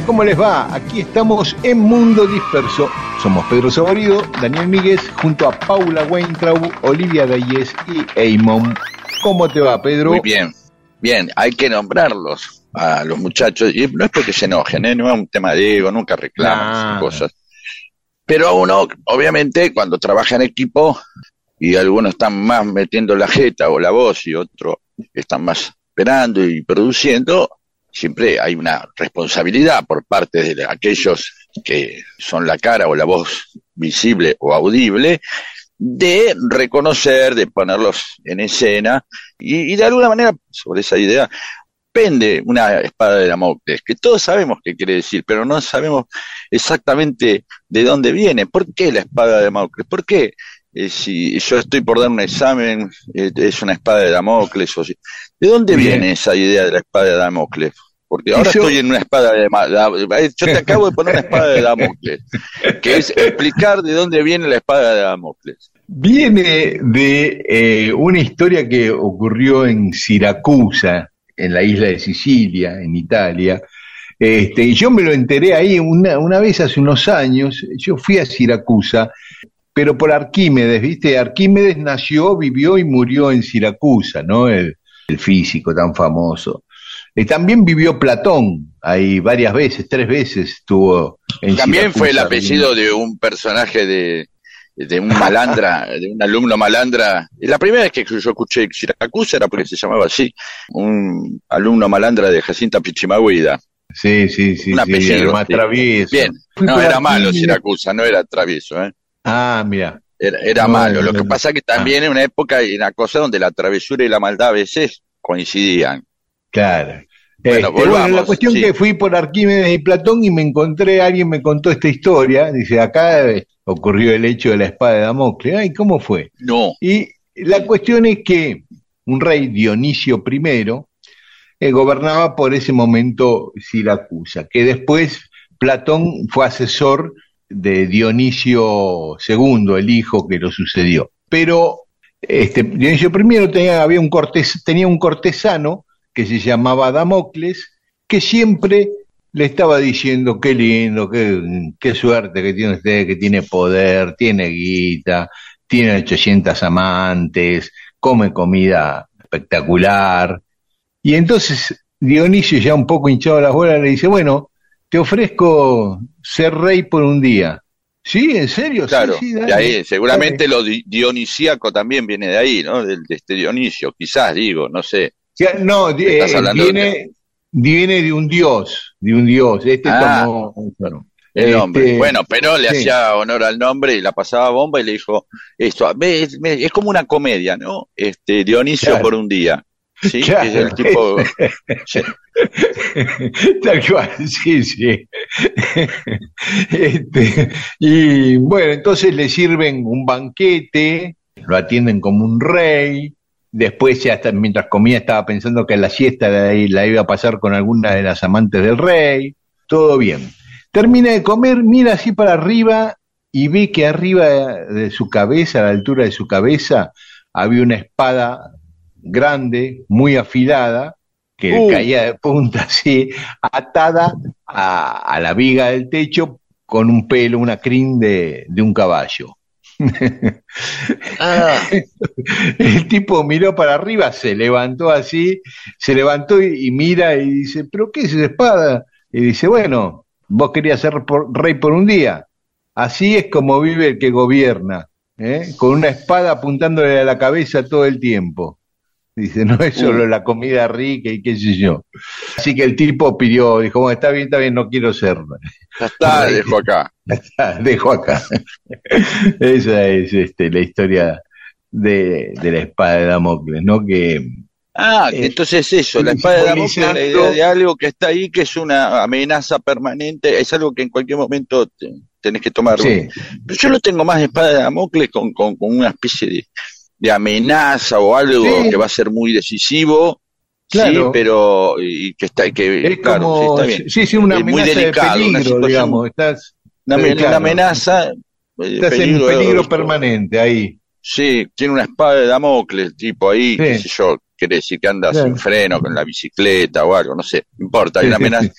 Hola, ¿cómo les va? Aquí estamos en Mundo Disperso. Somos Pedro Saborido, Daniel Míguez, junto a Paula Weintraub, Olivia Dayes y Eamon. ¿Cómo te va, Pedro? Muy bien, bien, hay que nombrarlos a los muchachos, y no es porque se enojen, ¿eh? no es un tema de ego, nunca reclaman esas cosas. Pero uno, obviamente, cuando trabaja en equipo, y algunos están más metiendo la jeta o la voz, y otros están más esperando y produciendo, siempre hay una responsabilidad por parte de aquellos que son la cara o la voz visible o audible de reconocer, de ponerlos en escena y, de alguna manera sobre esa idea pende una espada de Damocles, que todos sabemos qué quiere decir, pero no sabemos exactamente de dónde viene. ¿Por qué la espada de Damocles? ¿Por qué eh, si yo estoy por dar un examen eh, es una espada de Damocles? O si, ¿De dónde viene esa idea de la espada de Damocles? Porque ahora estoy en una espada de Yo te acabo de poner una espada de Damocles, que es explicar de dónde viene la espada de Damocles. Viene de eh, una historia que ocurrió en Siracusa, en la isla de Sicilia, en Italia. Este, y yo me lo enteré ahí una, una vez hace unos años. Yo fui a Siracusa, pero por Arquímedes, ¿viste? Arquímedes nació, vivió y murió en Siracusa, ¿no? el físico tan famoso. Y también vivió Platón ahí varias veces, tres veces estuvo en También fue el apellido de un personaje de, de un malandra, de un alumno malandra. La primera vez que yo escuché Siracusa era porque se llamaba así, un alumno malandra de Jacinta Pichimahuida. Sí, sí, sí, un apellido, más travieso. Bien, no era malo Siracusa, no era travieso, ¿eh? Ah, mira. Era, malo. Lo que pasa es que también en una época y una cosa donde la travesura y la maldad a veces coincidían. Claro. Bueno, este, la cuestión que fui por Arquímedes y Platón y me encontré, alguien me contó esta historia, dice, acá ocurrió el hecho de la espada de Damocles, ay, ¿cómo fue? No. Y la cuestión es que un rey Dionisio I eh, gobernaba por ese momento Siracusa, que después Platón fue asesor de Dionisio II, el hijo que lo sucedió. Pero este, Dionisio I tenía, había un tenía un cortesano que se llamaba Damocles, que siempre le estaba diciendo qué lindo, qué, qué suerte que tiene usted, que tiene poder, tiene guita, tiene 800 amantes, come comida espectacular. Y entonces Dionisio, ya un poco hinchado las bolas, le dice, bueno, te ofrezco ser rey por un día. ¿Sí? ¿En serio? Claro, sí, de ahí, seguramente lo dionisíaco también viene de ahí, ¿no? De, de este Dionisio, quizás, digo, no sé no, eh, viene, viene de un dios, de un dios. Este ah, el nombre. Este, bueno, pero le hacía honor al nombre y la pasaba bomba y le dijo esto. Es, es como una comedia, ¿no? Este Dionisio por un día. Sí, es el tipo. Tal cual, sí, sí. Este, y bueno, entonces le sirven un banquete, lo atienden como un rey, Después, ya hasta, mientras comía, estaba pensando que la siesta la iba a pasar con alguna de las amantes del rey. Todo bien. Termina de comer, mira así para arriba y ve que arriba de su cabeza, a la altura de su cabeza, había una espada grande, muy afilada, que Uh. caía de punta así, atada a, a la viga del techo con un pelo, una crin de, de un caballo. Ah, El tipo miró para arriba, se levantó así, se levantó y, y mira y dice, ¿pero qué es esa espada? Y dice, bueno, vos querías ser por- rey por un día. Así es como vive el que gobierna, ¿eh? con una espada apuntándole a la cabeza todo el tiempo. Dice, no es solo la comida rica y qué sé yo. Así que el tipo pidió, dijo, bueno, está bien, está bien, no quiero ser. ya está, dejo acá. Dejo acá. Esa es este, la historia de, de la espada de Damocles, ¿no? Que Ah, Eh, entonces eso, la espada de Damocles, la idea de algo que está ahí, que es una amenaza permanente, es algo que en cualquier momento te- tenés que tomar. sí, Pero yo lo tengo más espada de Damocles con, con, con una especie de, de amenaza o algo Sí. que va a ser muy decisivo, sí, Claro. pero y que está, que es claro, como, sí, está bien. sí, sí, una Es muy delicado, de una peligro, situación- digamos. Estás, Una, Sí, una claro. amenaza, eh, estás en peligro, peligro esto. permanente ahí. Sí, tiene una espada de Damocles, tipo ahí, Sí. qué sé yo, quiere decir que anda Claro. sin freno con la bicicleta o algo, no sé, no importa, hay una Sí, sí, amenaza,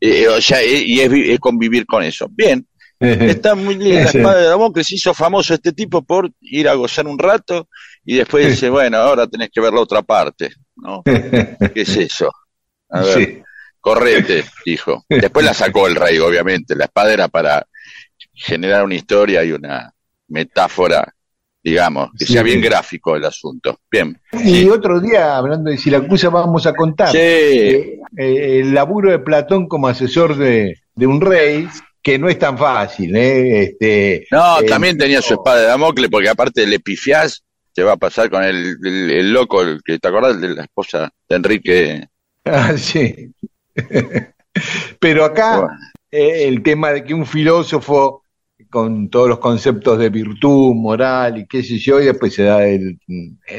eh, o sea, eh, y es, es convivir con eso. Bien, está muy linda la espada de Damocles, se hizo famoso este tipo por ir a gozar un rato y después dice, bueno, ahora tenés que ver la otra parte, ¿no? ¿Qué es eso? A ver, Sí. correte, dijo. Después la sacó el rey, obviamente, la espada era para generar una historia y una metáfora, digamos, que Sí. sea bien gráfico el asunto. Bien. Y Sí. otro día, hablando de Siracusa, vamos a contar Sí. eh, eh, el laburo de Platón como asesor de, de un rey, que no es tan fácil, ¿eh? Este, No, eh, también tenía su espada de Damocles, porque aparte le pifiás, te va a pasar con el, el- el loco, el que te acordás de la esposa de Enrique. Ah, sí. Pero acá Bueno, eh, el tema de que un filósofo con todos los conceptos de virtud, moral y qué sé yo, y después se da el,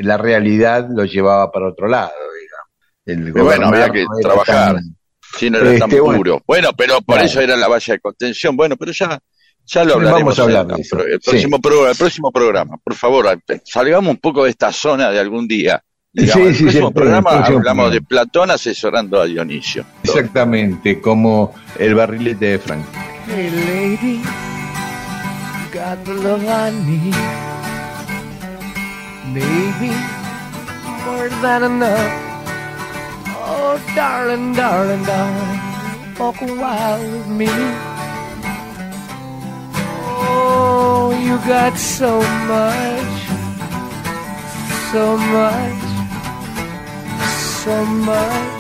la realidad lo llevaba para otro lado, digamos. El Pero bueno, había que trabajar. tan- sí, no era tan Este, bueno. puro. Bueno, pero por Claro. eso era la valla de contención. Bueno, pero ya, ya lo hablaremos. vamos a hablar en de la eso. pro- el, Sí. próximo programa, el próximo programa. Por favor, salgamos un poco de esta zona de algún día. Digamos, Sí, el sí, próximo sí, programa el próximo hablamos programa. de Platón asesorando a Dionisio. Exactamente, como el barrilete de Frank. Hey lady, got the love I need. Maybe more than enough. Oh, darling, darling, darling, walk a while with me. Oh, you got so much, so much, so much.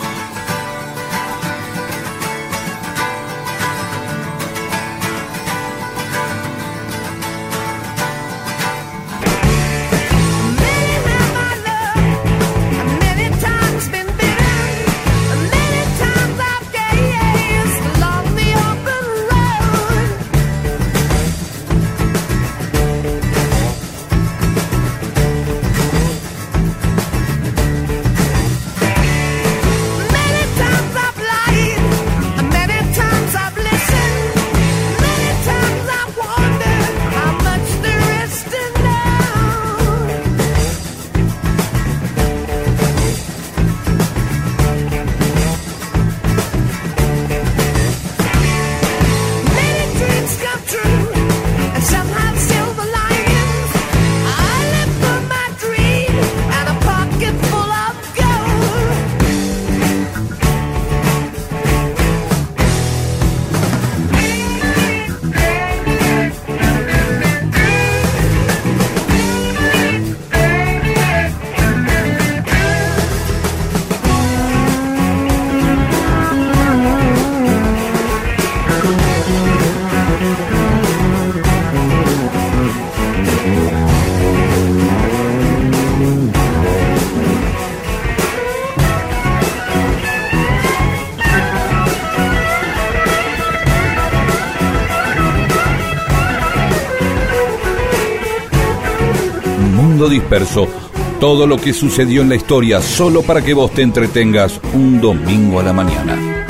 Todo lo que sucedió en la historia solo para que vos te entretengas un domingo a la mañana.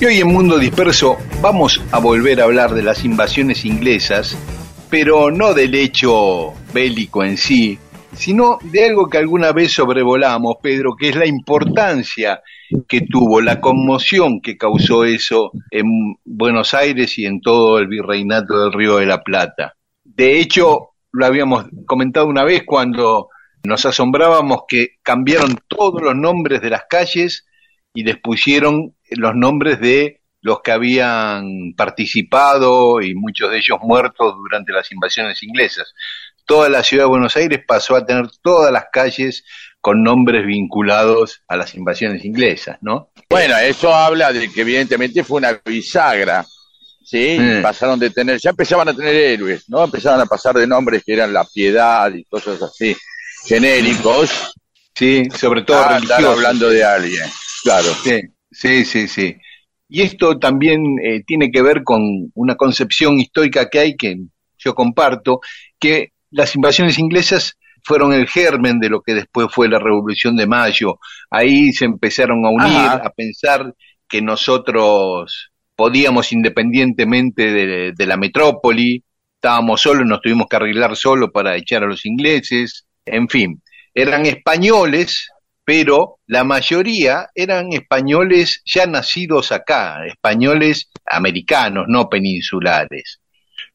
Y hoy en Mundo Disperso vamos a volver a hablar de las invasiones inglesas pero no del hecho bélico en sí, sino de algo que alguna vez sobrevolamos, Pedro, que es la importancia que tuvo, la conmoción que causó eso en Buenos Aires y en todo el virreinato del Río de la Plata. De hecho, lo habíamos comentado una vez cuando nos asombrábamos que cambiaron todos los nombres de las calles y les pusieron los nombres de los que habían participado y muchos de ellos muertos durante las invasiones inglesas. Toda la ciudad de Buenos Aires pasó a tener todas las calles con nombres vinculados a las invasiones inglesas, ¿no? Bueno, eso habla de que evidentemente fue una bisagra, ¿sí? Mm. Pasaron de tener, ya empezaban a tener héroes, ¿no? Empezaban a pasar de nombres que eran la piedad y cosas así, genéricos, Sí, sobre todo a religiosos. hablando de alguien, claro. Sí, sí, sí, sí. Y esto también eh, tiene que ver con una concepción histórica que hay que yo comparto, que las invasiones inglesas fueron el germen de lo que después fue la Revolución de Mayo. Ahí se empezaron a unir, Ajá. a pensar que nosotros podíamos independientemente de, de la metrópoli, estábamos solos, nos tuvimos que arreglar solo para echar a los ingleses, en fin, eran españoles, pero la mayoría eran españoles ya nacidos acá, españoles americanos, no peninsulares.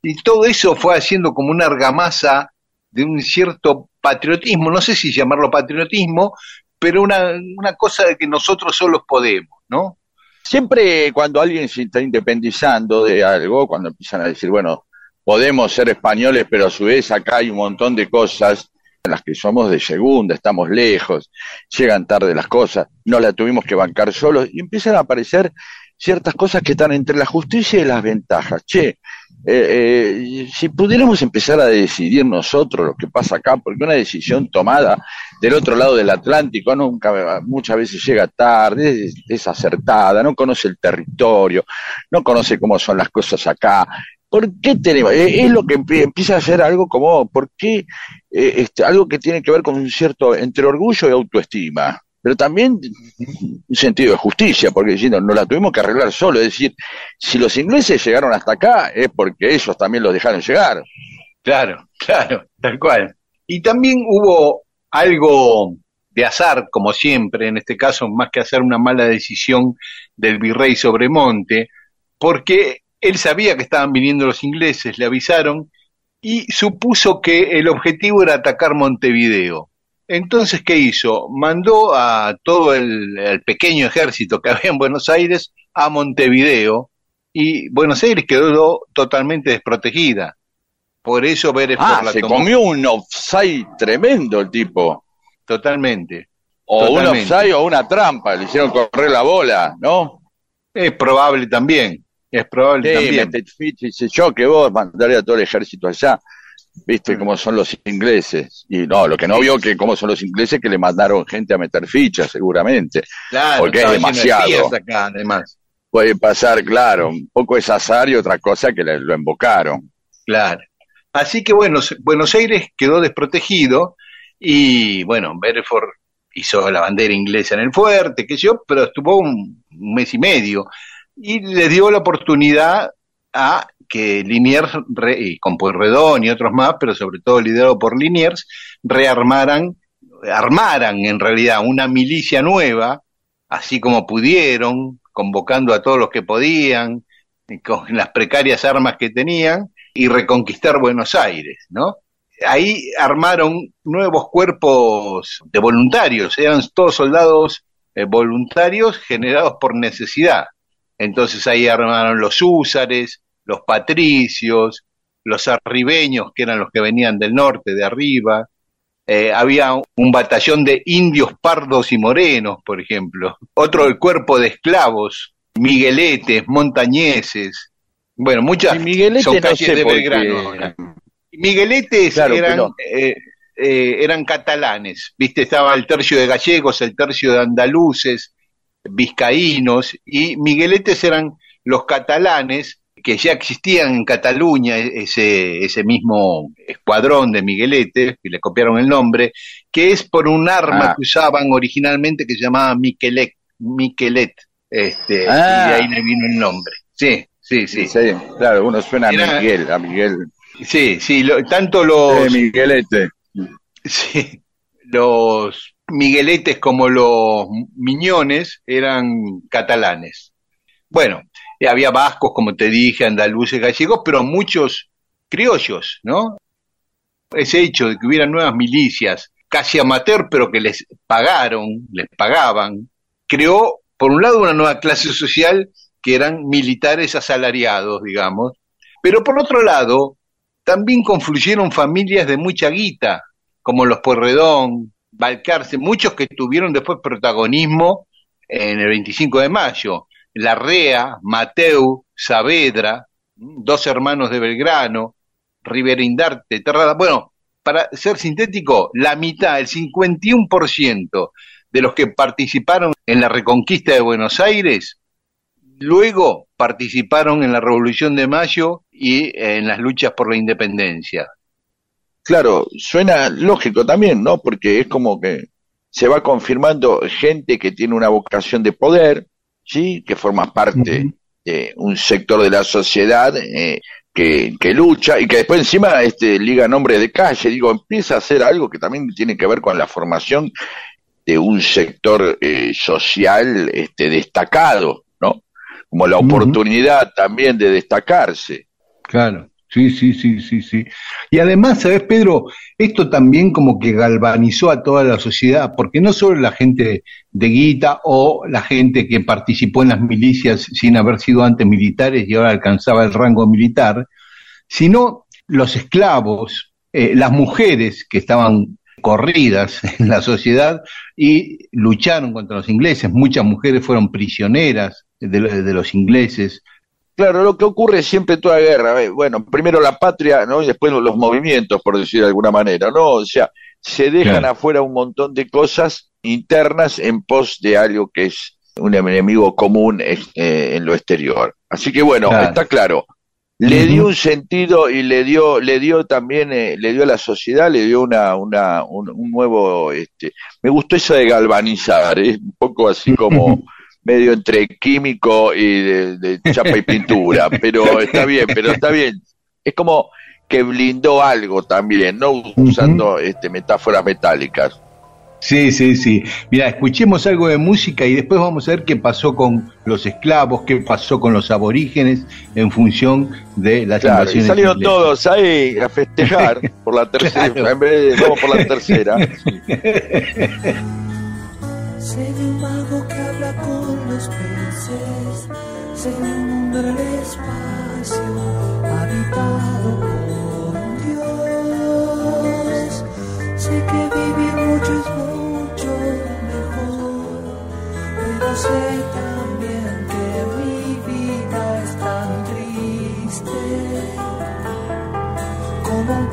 Y todo eso fue haciendo como una argamasa de un cierto patriotismo, no sé si llamarlo patriotismo, pero una, una cosa de que nosotros solos podemos, ¿no? Siempre cuando alguien se está independizando de algo, cuando empiezan a decir, bueno, podemos ser españoles, pero a su vez acá hay un montón de cosas en las que somos de segunda, estamos lejos, llegan tarde las cosas, no la tuvimos que bancar solos, y empiezan a aparecer ciertas cosas que están entre la justicia y las ventajas. Che, eh, eh, si pudiéramos empezar a decidir nosotros lo que pasa acá, porque una decisión tomada del otro lado del Atlántico nunca, muchas veces llega tarde, es desacertada, no conoce el territorio, no conoce cómo son las cosas acá. ¿Por qué tenemos? Es lo que empie- empieza a ser algo como, ¿por qué? eh, este, algo que tiene que ver con un cierto, entre orgullo y autoestima, pero también un sentido de justicia, porque diciendo, no la tuvimos que arreglar solo, es decir, si los ingleses llegaron hasta acá es porque ellos también los dejaron llegar. Claro, claro, tal cual. Y también hubo algo de azar, como siempre, en este caso, más que hacer una mala decisión del virrey Sobremonte, porque él sabía que estaban viniendo los ingleses, le avisaron, y supuso que el objetivo era atacar Montevideo. Entonces, ¿qué hizo? Mandó a todo el, el pequeño ejército que había en Buenos Aires a Montevideo, y Buenos Aires quedó totalmente desprotegida. Por eso Beresford Ah, la se tomó. comió un offside tremendo el tipo. Totalmente. O un offside o una trampa, le hicieron correr la bola, ¿no? Es probable también. Es probable Sí, también. dice yo que vos mandaría a todo el ejército allá. Viste Mm. cómo son los ingleses. Y no, lo que no vio que cómo son los ingleses que le mandaron gente a meter fichas, seguramente. Claro, porque es de demasiado. acá, además. Puede pasar, claro, un poco es azar y otra cosa que le- lo invocaron. Claro. Así que bueno, Buenos Aires quedó desprotegido y bueno, Beresford hizo la bandera inglesa en el fuerte, qué sé yo, pero estuvo un, un mes y medio y le dio la oportunidad a que Liniers re- y con Pueyrredón y otros más, pero sobre todo liderado por Liniers, rearmaran, armaran en realidad una milicia nueva, así como pudieron, convocando a todos los que podían, y con las precarias armas que tenían, y reconquistar Buenos Aires, ¿no? Ahí armaron nuevos cuerpos de voluntarios, eran todos soldados eh, voluntarios generados por necesidad. Entonces ahí armaron los húsares, los patricios, los arribeños, que eran los que venían del norte, de arriba. Eh, había un batallón de indios pardos y morenos, por ejemplo. Otro el cuerpo de esclavos, migueletes, montañeses. Bueno, muchas Y son no calles sé de Belgrano. Migueletes Claro, eran, pero- eh, eh, eran catalanes, viste, estaba el tercio de gallegos, el tercio de andaluces, vizcaínos, y Migueletes eran los catalanes que ya existían en Cataluña, e- ese, ese mismo escuadrón de Migueletes, que le copiaron el nombre, que es por un arma Ah. que usaban originalmente que se llamaba Miquelet, Miquelet, este, Ah. y de ahí le vino el nombre. Sí, sí, sí. Sí, claro, uno suena a Era- Miguel, a Miguel. Sí, sí, lo- tanto los, Miguelete. sí, los migueletes como los miñones eran catalanes. Bueno, había vascos, como te dije, andaluces, gallegos, pero muchos criollos, ¿no? Ese hecho de que hubiera nuevas milicias, casi amateur, pero que les pagaron, les pagaban, creó, por un lado, una nueva clase social que eran militares asalariados, digamos, pero por otro lado, también confluyeron familias de mucha guita, como los Pueyrredón, Balcarce, muchos que tuvieron después protagonismo en el 25 de mayo. Larrea, Mateu, Saavedra, dos hermanos de Belgrano, Riverindarte, Terrada. Bueno, para ser sintético, la mitad, el 51% de los que participaron en la reconquista de Buenos Aires, luego participaron en la Revolución de Mayo y en las luchas por la independencia. Claro, suena lógico también, ¿no? Porque es como que se va confirmando gente que tiene una vocación de poder, ¿sí? Que forma parte de un sector de la sociedad eh, que, que lucha y que después encima este, liga nombre de calle, digo, empieza a hacer algo que también tiene que ver con la formación de un sector eh, social este, destacado, ¿no? Como la oportunidad también de destacarse. Claro, sí, sí, sí, sí, sí. Y además, ¿sabes, Pedro? Esto también como que galvanizó a toda la sociedad, porque no solo la gente de guita o la gente que participó en las milicias sin haber sido antes militares y ahora alcanzaba el rango militar, sino los esclavos, eh, las mujeres que estaban corridas en la sociedad y lucharon contra los ingleses. Muchas mujeres fueron prisioneras de, de los ingleses. Claro, lo que ocurre siempre en toda guerra, eh, bueno, primero la patria, ¿no? Y después los movimientos, por decir de alguna manera, ¿no? O sea, se dejan Claro. afuera un montón de cosas internas en pos de algo que es un enemigo común eh, en lo exterior. Así que bueno, Claro. está claro. Le dio un sentido y le dio, le dio también, eh, le dio a la sociedad, le dio una, una, un, un nuevo, este, me gustó eso de galvanizar, es un poco así como medio entre químico y de, de chapa y pintura, pero está bien, pero está bien. Es como que blindó algo también, no usando este, metáforas metálicas. Sí, sí, sí. Mira, escuchemos algo de música y después vamos a ver qué pasó con los esclavos, qué pasó con los aborígenes en función de las Claro, y invasiones salieron inglesas. todos ahí a festejar por la tercera, Claro. en vez de vamos por la tercera. Sé de un mago que habla con los peces, sé de un mundo en el espacio habitado Sé que vivir mucho es mucho mejor, pero sé también que mi vida es tan triste. Como un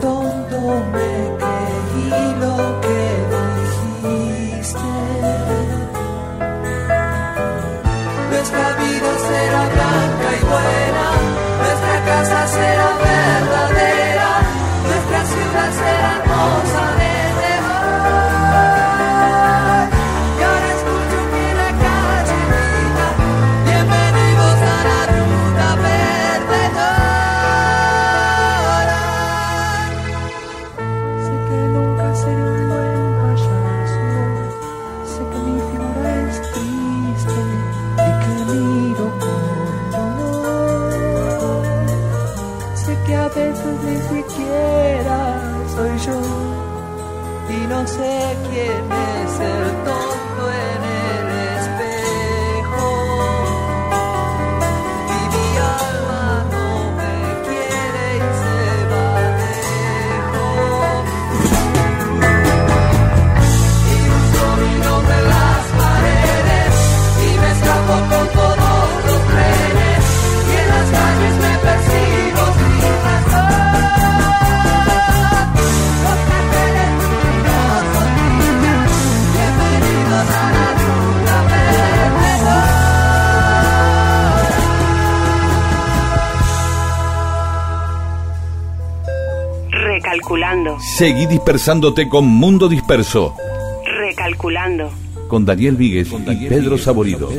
Seguí dispersándote con Mundo Disperso. recalculando, Con Daniel Víguez y Pedro Saborido.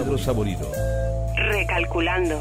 recalculando.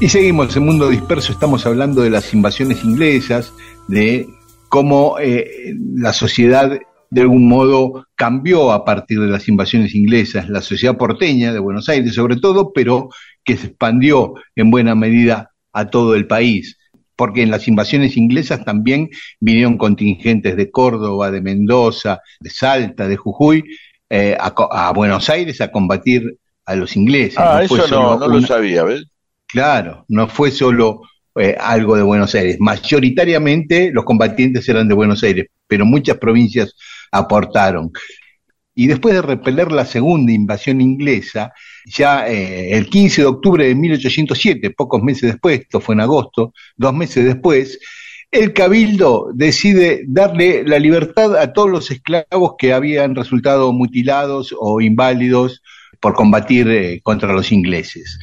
Y seguimos en Mundo Disperso, estamos hablando de las invasiones inglesas, de cómo eh, la sociedad de algún modo cambió a partir de las invasiones inglesas, la sociedad porteña de Buenos Aires sobre todo, pero que se expandió en buena medida a todo el país, porque en las invasiones inglesas también vinieron contingentes de Córdoba, de Mendoza, de Salta, de Jujuy, eh, a, Buenos Aires a combatir a los ingleses. Ah, eso no, no lo sabía, ¿ves? Claro, no fue solo eh, algo de Buenos Aires. Mayoritariamente los combatientes eran de Buenos Aires, pero muchas provincias aportaron. Y después de repeler la segunda invasión inglesa, ya eh, el 15 de octubre de 1807, pocos meses después, esto fue en agosto, dos meses después, el cabildo decide darle la libertad a todos los esclavos que habían resultado mutilados o inválidos por combatir eh, contra los ingleses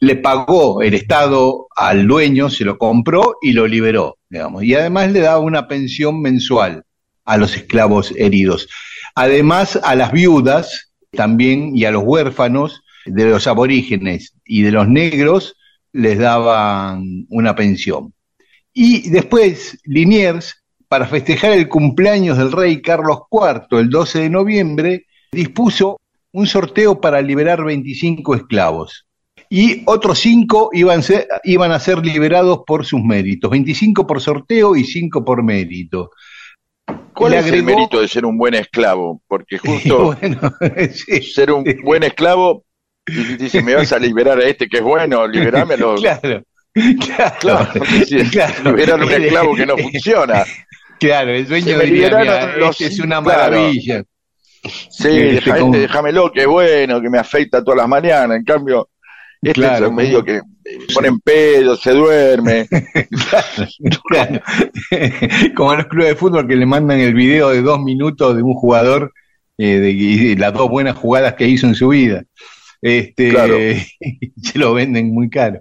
le pagó el Estado al dueño, se lo compró y lo liberó, digamos. Y además le daba una pensión mensual a los esclavos heridos. Además, a las viudas también y a los huérfanos de los aborígenes y de los negros les daban una pensión. Y después, Liniers, para festejar el cumpleaños del rey Carlos IV, el 12 de noviembre, dispuso un sorteo para liberar 25 esclavos y otros cinco iban, ser- iban a ser liberados por sus méritos, 25 por sorteo y 5 por mérito. ¿Cuál es el mérito de ser un buen esclavo? Porque justo bueno, sí, ser un buen esclavo, y dice, me vas a liberar a este que es bueno, liberame a los... claro, claro, Claro, sí, claro. liberar a un esclavo que no funciona. Claro, el dueño diría, liberaron "Mira, los este es una maravilla. Sí, Este, como- este, déjamelo, que es bueno, que me afeita todas las mañanas. En cambio, este Claro, es medio que ponen pedo, se duerme. Claro. Como a los clubes de fútbol que le mandan el video de dos minutos de un jugador eh, de, y las dos buenas jugadas que hizo en su vida. Este, Claro. se lo venden muy caro.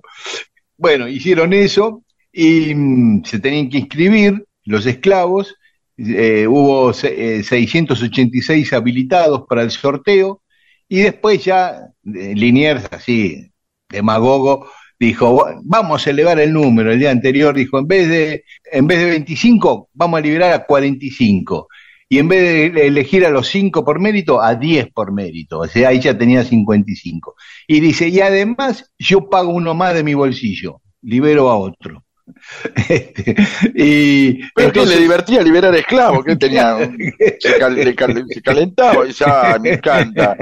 Bueno, hicieron eso y mm, se tenían que inscribir los esclavos. eh, hubo se- eh, 686 habilitados para el sorteo y después ya eh, Liniers, así, demagogo, dijo, "Bu- vamos a elevar el número. El día anterior dijo, en vez de, en vez de 25, vamos a liberar a 45. Y en vez de elegir a los 5 por mérito, a 10 por mérito. O sea, ahí ya tenía 55. Y dice, y además yo pago uno más de mi bolsillo, libero a otro. Y Pero entonces- le divertía liberar esclavos, que tenía, se, cal- le cal- se calentaba y ya me encanta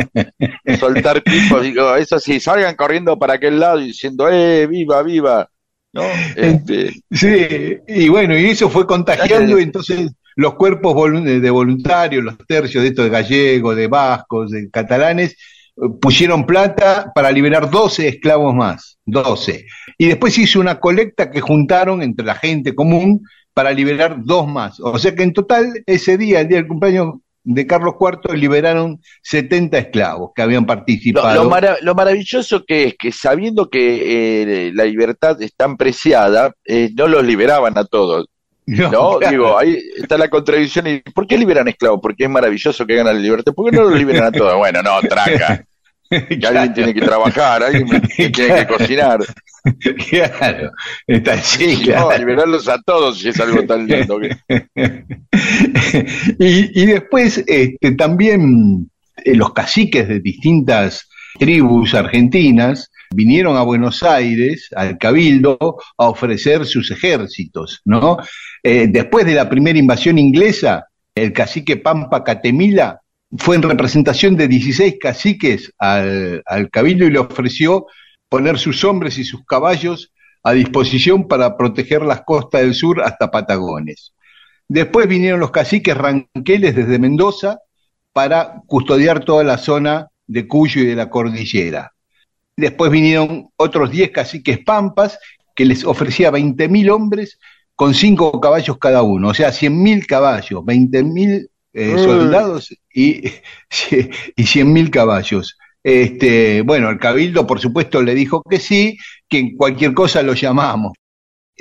soltar tipos, digo, eso sí, salgan corriendo para aquel lado diciendo, eh, viva, viva, ¿no? Este, Sí, y bueno, y eso fue contagiando, y entonces los cuerpos de voluntarios, los tercios de estos de gallegos, de vascos, de catalanes, pusieron plata para liberar 12 esclavos más, 12. Y después hizo una colecta que juntaron entre la gente común para liberar dos más. O sea que en total, ese día, el día del cumpleaños de Carlos IV, liberaron 70 esclavos que habían participado. lo lo maravilloso que es que sabiendo que eh, la libertad es tan preciada, eh, no los liberaban a todos. No, claro. digo, ahí está la contradicción. ¿Y ¿Por qué liberan esclavos? Porque es maravilloso que ganan la libertad. ¿Por qué no los liberan a todos? Bueno, no, traca. Que alguien tiene que trabajar, alguien que tiene que cocinar. Claro, está así, No, liberarlos a todos si es algo tan lindo. que- y, y después este, también eh, los caciques de distintas tribus argentinas vinieron a Buenos Aires, al Cabildo, a ofrecer sus ejércitos, ¿no? Eh, después de la primera invasión inglesa, el cacique Pampa Catemila fue en representación de 16 caciques al, al Cabildo y le ofreció poner sus hombres y sus caballos a disposición para proteger las costas del sur hasta Patagones. Después vinieron los caciques ranqueles desde Mendoza para custodiar toda la zona de Cuyo y de la cordillera. Después vinieron otros 10 caciques pampas que les ofrecía 20.000 hombres con 5 caballos cada uno, o sea, 100.000 caballos, 20.000 eh, soldados y, y 100.000 caballos. Este, bueno, el cabildo, por supuesto, le dijo que sí, que en cualquier cosa lo llamamos.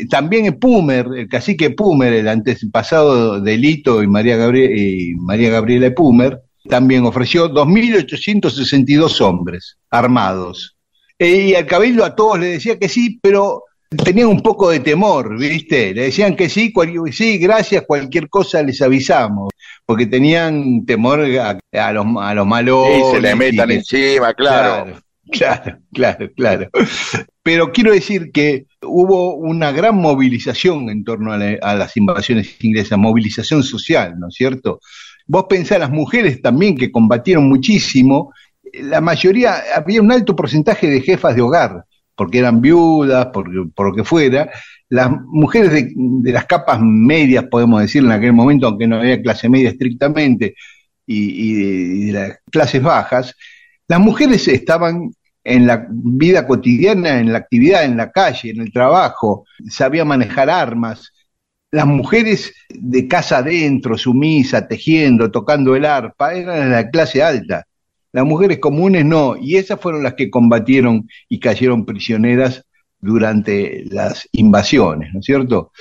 También el Pumer, el cacique Pumer, el antepasado de Lito y María, Gabrie- y María Gabriela Pumer, también ofreció 2.862 hombres armados. Eh, y al cabildo a todos le decía que sí, pero tenían un poco de temor, ¿viste? Le decían que sí, cual- sí, gracias, cualquier cosa les avisamos, porque tenían temor a, a los, a los malos. Y se le metan encima, claro. Claro, claro, claro. Pero quiero decir que hubo una gran movilización en torno a, la- a las invasiones inglesas, movilización social, ¿no es cierto? Vos pensás, las mujeres también que combatieron muchísimo, la mayoría, había un alto porcentaje de jefas de hogar, porque eran viudas, por, por lo que fuera. Las mujeres de, las capas medias, podemos decir, en aquel momento, aunque no había clase media estrictamente, y, de, y de las clases bajas, las mujeres estaban en la vida cotidiana, en la actividad, en la calle, en el trabajo, sabían manejar armas. Las mujeres de casa adentro, sumisa, tejiendo, tocando el arpa, eran de la clase alta. Las mujeres comunes no, y esas fueron las que combatieron y cayeron prisioneras durante las invasiones, ¿no es cierto?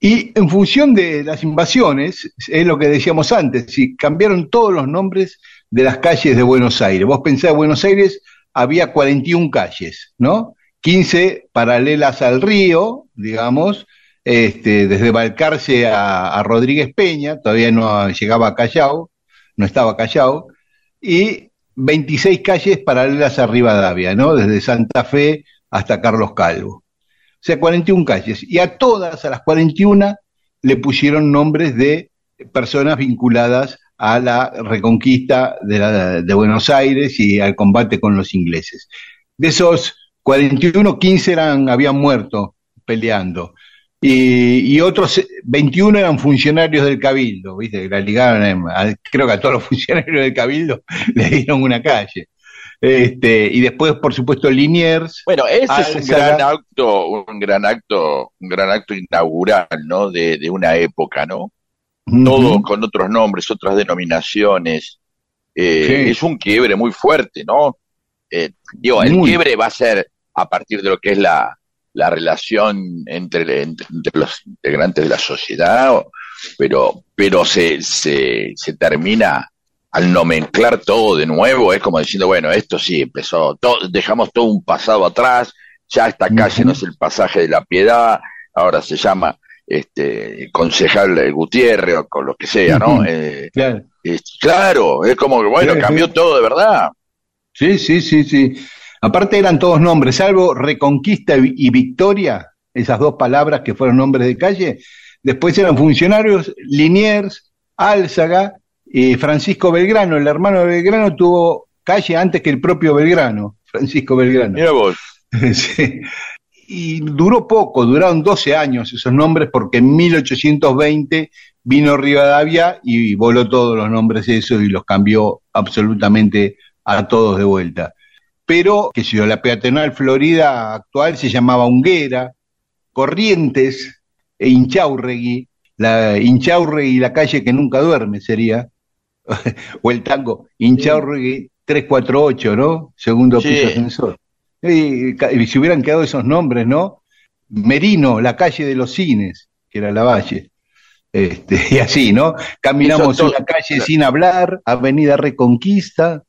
Y en función de las invasiones, es lo que decíamos antes, si cambiaron todos los nombres de las calles de Buenos Aires. Vos pensás, Buenos Aires había 41 calles, ¿no? 15 paralelas al río, digamos, este, desde Balcarce a, a Rodríguez Peña, todavía no llegaba a Callao, no estaba Callao, y 26 calles paralelas a Rivadavia, ¿no? Desde Santa Fe hasta Carlos Calvo. O sea, 41 calles. Y a todas, a las 41, le pusieron nombres de personas vinculadas a la reconquista de, la- de Buenos Aires y al combate con los ingleses. De esos 41, 15 eran, habían muerto peleando. Y, y otros 21 eran funcionarios del Cabildo, ¿viste? La ligaron, a- creo que a todos los funcionarios del Cabildo le dieron una calle. Este, y después, por supuesto, Liniers. Bueno, ese es un gran acto, un gran acto, un gran acto inaugural, ¿no? De, de una época, ¿no? Todos Ujú. con otros nombres, otras denominaciones. Eh, Sí. Es un quiebre muy fuerte, ¿no? Eh, digo, el Muy. quiebre va a ser a partir de lo que es la, la relación entre, entre, los integrantes de la sociedad, pero, pero se, se, se termina al nomenclar todo de nuevo, es como diciendo, bueno, esto sí empezó, todo, dejamos todo un pasado atrás, ya esta calle no es el pasaje de la piedad, ahora se llama este concejal Gutiérrez o con lo que sea, ¿no? Eh, Claro. es- claro, es como que, bueno, cambió todo de verdad. Sí, sí, sí, sí. Aparte eran todos nombres, salvo Reconquista y Victoria, esas dos palabras que fueron nombres de calle. Después eran funcionarios, Liniers, Álzaga, y Francisco Belgrano. El hermano de Belgrano tuvo calle antes que el propio Belgrano, Francisco Belgrano. Mira vos, Sí. Y duró poco, duraron 12 años esos nombres porque en 1820 vino Rivadavia y voló todos los nombres esos y los cambió absolutamente a todos de vuelta. Pero, que yo, la peatonal Florida actual se llamaba Unguera, Corrientes e Inchaurregui, la Inchaurregui, la calle que nunca duerme sería, o el tango, Inchaurregui 348, ¿no? Segundo Sí. piso ascensor. Y, y si hubieran quedado esos nombres, ¿no? Merino, la calle de los cines, que era la valle. Este, y así, ¿no? Caminamos todo- una calle sin hablar, Avenida Reconquista.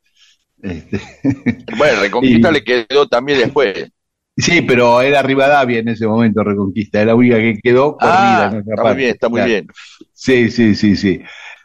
Este, bueno, Reconquista Y- le quedó también después. sí, pero era Rivadavia en ese momento, Reconquista, era la única que quedó corrida Ah, en está muy parte. bien, está muy bien. Sí, sí, sí, sí.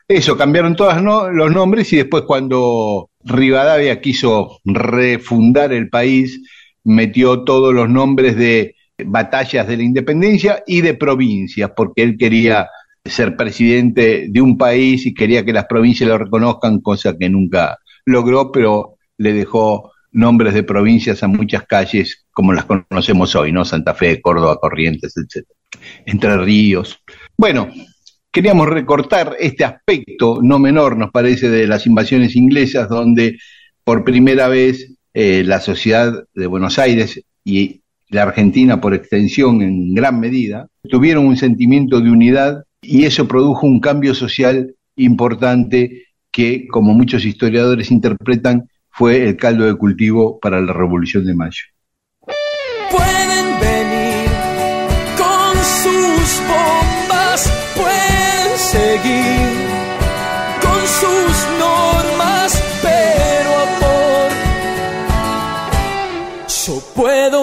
Eso, cambiaron todos los nombres y después cuando Rivadavia quiso refundar el país, metió todos los nombres de batallas de la independencia y de provincias, porque él quería ser presidente de un país y quería que las provincias lo reconozcan, cosa que nunca logró, pero le dejó nombres de provincias a muchas calles como las conocemos hoy, ¿no? Santa Fe, Córdoba, Corrientes, etcétera. Entre Ríos. Bueno, queríamos recortar este aspecto no menor, nos parece, de las invasiones inglesas, donde por primera vez eh, la sociedad de Buenos Aires y la Argentina, por extensión, en gran medida, tuvieron un sentimiento de unidad y eso produjo un cambio social importante que, como muchos historiadores interpretan, fue el caldo de cultivo para la Revolución de Mayo. Pueden venir con sus bombas, pueden seguir con sus normas, pero amor Pueden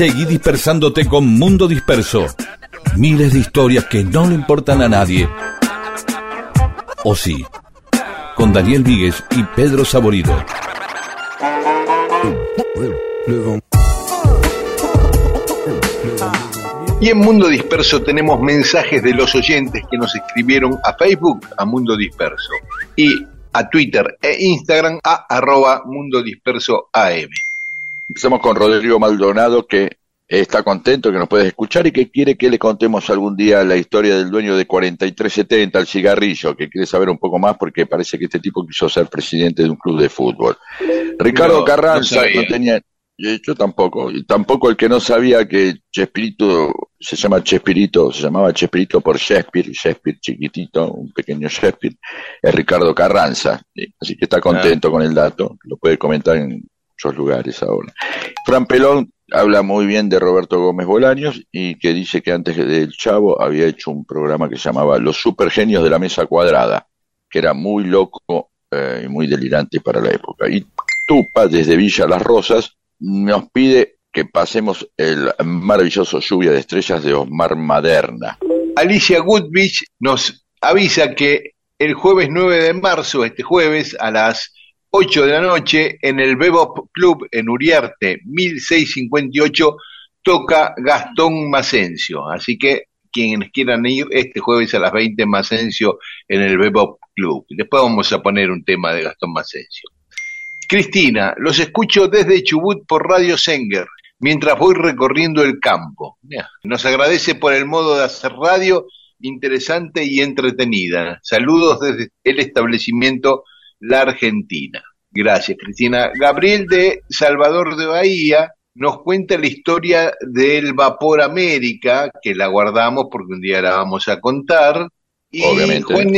Seguí dispersándote con Mundo Disperso. Miles de historias que no le importan a nadie. O sí. Con Daniel Víguez y Pedro Saborido. Y en Mundo Disperso tenemos mensajes de los oyentes que nos escribieron a Facebook, a Mundo Disperso, y a Twitter e Instagram, a arroba Mundo Disperso AM. Empezamos con Rodrigo Maldonado, que está contento, que nos puedes escuchar y que quiere que le contemos algún día la historia del dueño de 4370, el cigarrillo, que quiere saber un poco más porque parece que este tipo quiso ser presidente de un club de fútbol. Ricardo No, Carranza no tenía, eh, yo tampoco, y tampoco el que no sabía que Chespirito se llama Chespirito, se llamaba Chespirito por Shakespeare, Shakespeare chiquitito, un pequeño Shakespeare, es Ricardo Carranza, ¿sí? así que está contento con el dato, lo puede comentar en lugares ahora. Fran Pelón habla muy bien de Roberto Gómez Bolaños y que dice que antes del Chavo había hecho un programa que se llamaba Los Supergenios de la Mesa Cuadrada, que era muy loco eh, y muy delirante para la época. Y Tupa, desde Villa Las Rosas, nos pide que pasemos el maravilloso Lluvia de Estrellas de Osmar Maderna. Alicia Goodrich nos avisa que el jueves 9 de marzo, este jueves, a las 8 de la noche, en el Bebop Club en Uriarte, 1658, toca Gastón Macencio. Así que quienes quieran ir este jueves a las 20 en Macencio en el Bebop Club. Después vamos a poner un tema de Gastón Macencio. Cristina, los escucho desde Chubut por Radio Senger, mientras voy recorriendo el campo. Nos agradece por el modo de hacer radio interesante y entretenida. Saludos desde el establecimiento La Argentina. Gracias, Cristina. Gabriel de Salvador de Bahía nos cuenta la historia del Vapor América, que la guardamos porque un día la vamos a contar. Y Obviamente. Juan,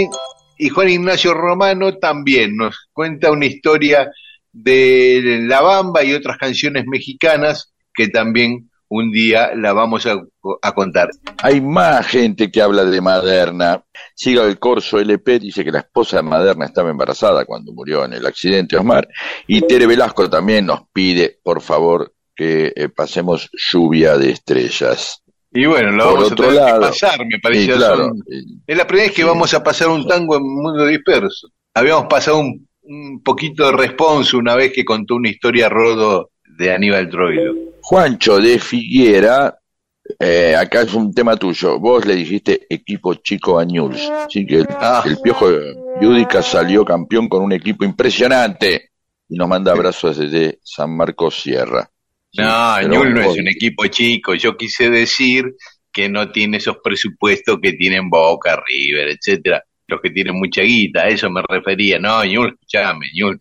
y Juan Ignacio Romano también nos cuenta una historia de La Bamba y otras canciones mexicanas que también un día la vamos a, a contar. Hay más gente que habla de Maderna. Siga el Corso LP dice que la esposa de Maderna estaba embarazada cuando murió en el accidente Osmar. Y Tere Velasco también nos pide, por favor, que eh, pasemos lluvia de estrellas. Y bueno, lo Por vamos otro a tener lado, que pasar, me parece. claro, son- Es la primera vez que Sí. vamos a pasar un tango en Mundo Disperso. Habíamos pasado un, un poquito de responso una vez que contó una historia Rodo de Aníbal Troilo. Juancho de Figuera, eh, acá es un tema tuyo. Vos le dijiste equipo chico a Newell's. Así que el, Ah. el piojo Yudica salió campeón con un equipo impresionante. Y nos manda abrazos desde San Marcos Sierra. Sí, No, Newell no es un equipo chico. Yo quise decir que no tiene esos presupuestos que tienen Boca, River, etcétera. Los que tienen mucha guita, a eso me refería. No, Newell, escuchame, Newell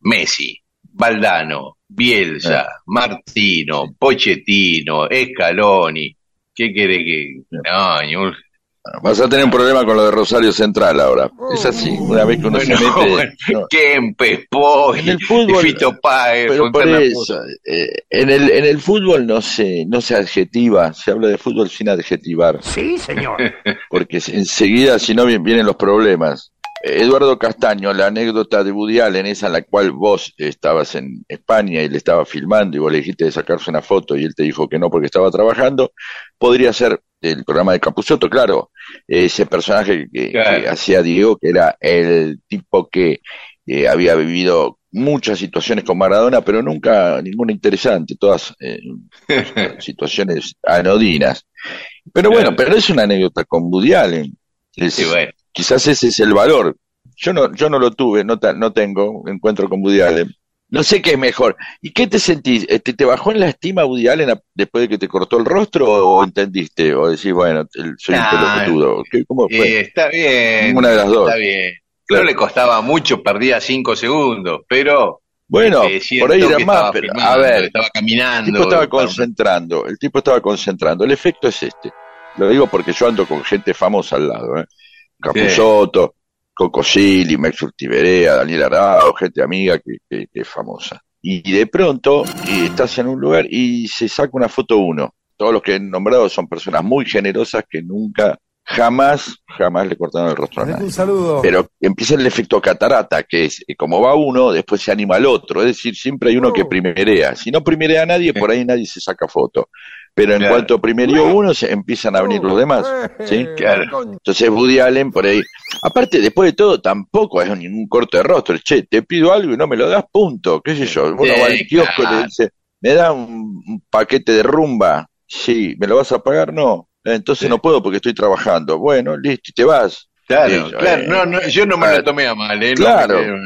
Messi, Valdano, Bielsa, Martino, Pochettino, Scaloni. ¿Qué querés que.? No, Newell. Vas a tener un problema con lo de Rosario Central ahora. Es así, una vez que uno se mete. no. Kempes, En el fútbol, Fito Páez, Pero por Fontana eso, eh, en, el, en el fútbol no se, no se adjetiva, se habla de fútbol sin adjetivar, Sí, señor. porque se- enseguida, si no, vien- vienen los problemas. Eduardo Castaño, la anécdota de Woody Allen, esa en la cual vos estabas en España y le estaba filmando y vos le dijiste de sacarse una foto y él te dijo que no porque estaba trabajando, podría ser el programa de Capusotto, claro, ese personaje que, Claro. que hacía Diego, que era el tipo que eh, había vivido muchas situaciones con Maradona, pero nunca ninguna interesante, todas eh, situaciones anodinas. Pero bueno, pero es una anécdota con Woody Allen. Es- Sí, bueno. Quizás ese es el valor. Yo no, yo no lo tuve, no, no tengo encuentro con Woody Allen. No sé qué es mejor. ¿Y qué te sentís? Este, ¿Te bajó en la estima Woody Allen a- después de que te cortó el rostro o, o entendiste? O decís, bueno, el- soy un Nah, pelotudo. ¿Qué- ¿Cómo fue? Eh, está bien. Ninguna de las dos. Está bien. Claro. No le costaba mucho, perdía cinco segundos, pero bueno, eh, por ahí era más, pero a ver, estaba el caminando. tipo estaba concentrando, el tipo estaba concentrando. El efecto es este. Lo digo porque yo ando con gente famosa al lado, ¿eh? Capusotto, Coco Silly, Max Urtiberea, Daniel Arao, gente amiga que, que- que es famosa. Y de pronto eh, estás en un lugar y se saca una foto uno. Todos los que he nombrado son personas muy generosas que nunca, jamás, jamás le cortaron el rostro a nadie. Un saludo. Pero empieza el efecto catarata, que es eh, como va uno, después se anima al otro. Es decir, siempre hay uno que primerea. Si no primerea a nadie, por ahí nadie se saca foto. Pero en Claro. cuanto primerió uno, se empiezan a venir los demás. ¿sí? Claro. Entonces Woody Allen por ahí. Aparte, después de todo, tampoco es ningún corte de rostro. Che, te pido algo y no me lo das, punto. ¿Qué sé yo? Uno Sí, va al kiosco y le dice, ¿me da un, un paquete de rumba? Sí, ¿me lo vas a pagar? No. "Eh, Entonces Sí. no puedo porque estoy trabajando. Bueno, listo, y te vas. Claro, Sí, claro. eh, No, no, yo no me lo tomé a mal, ¿eh? No Claro. me.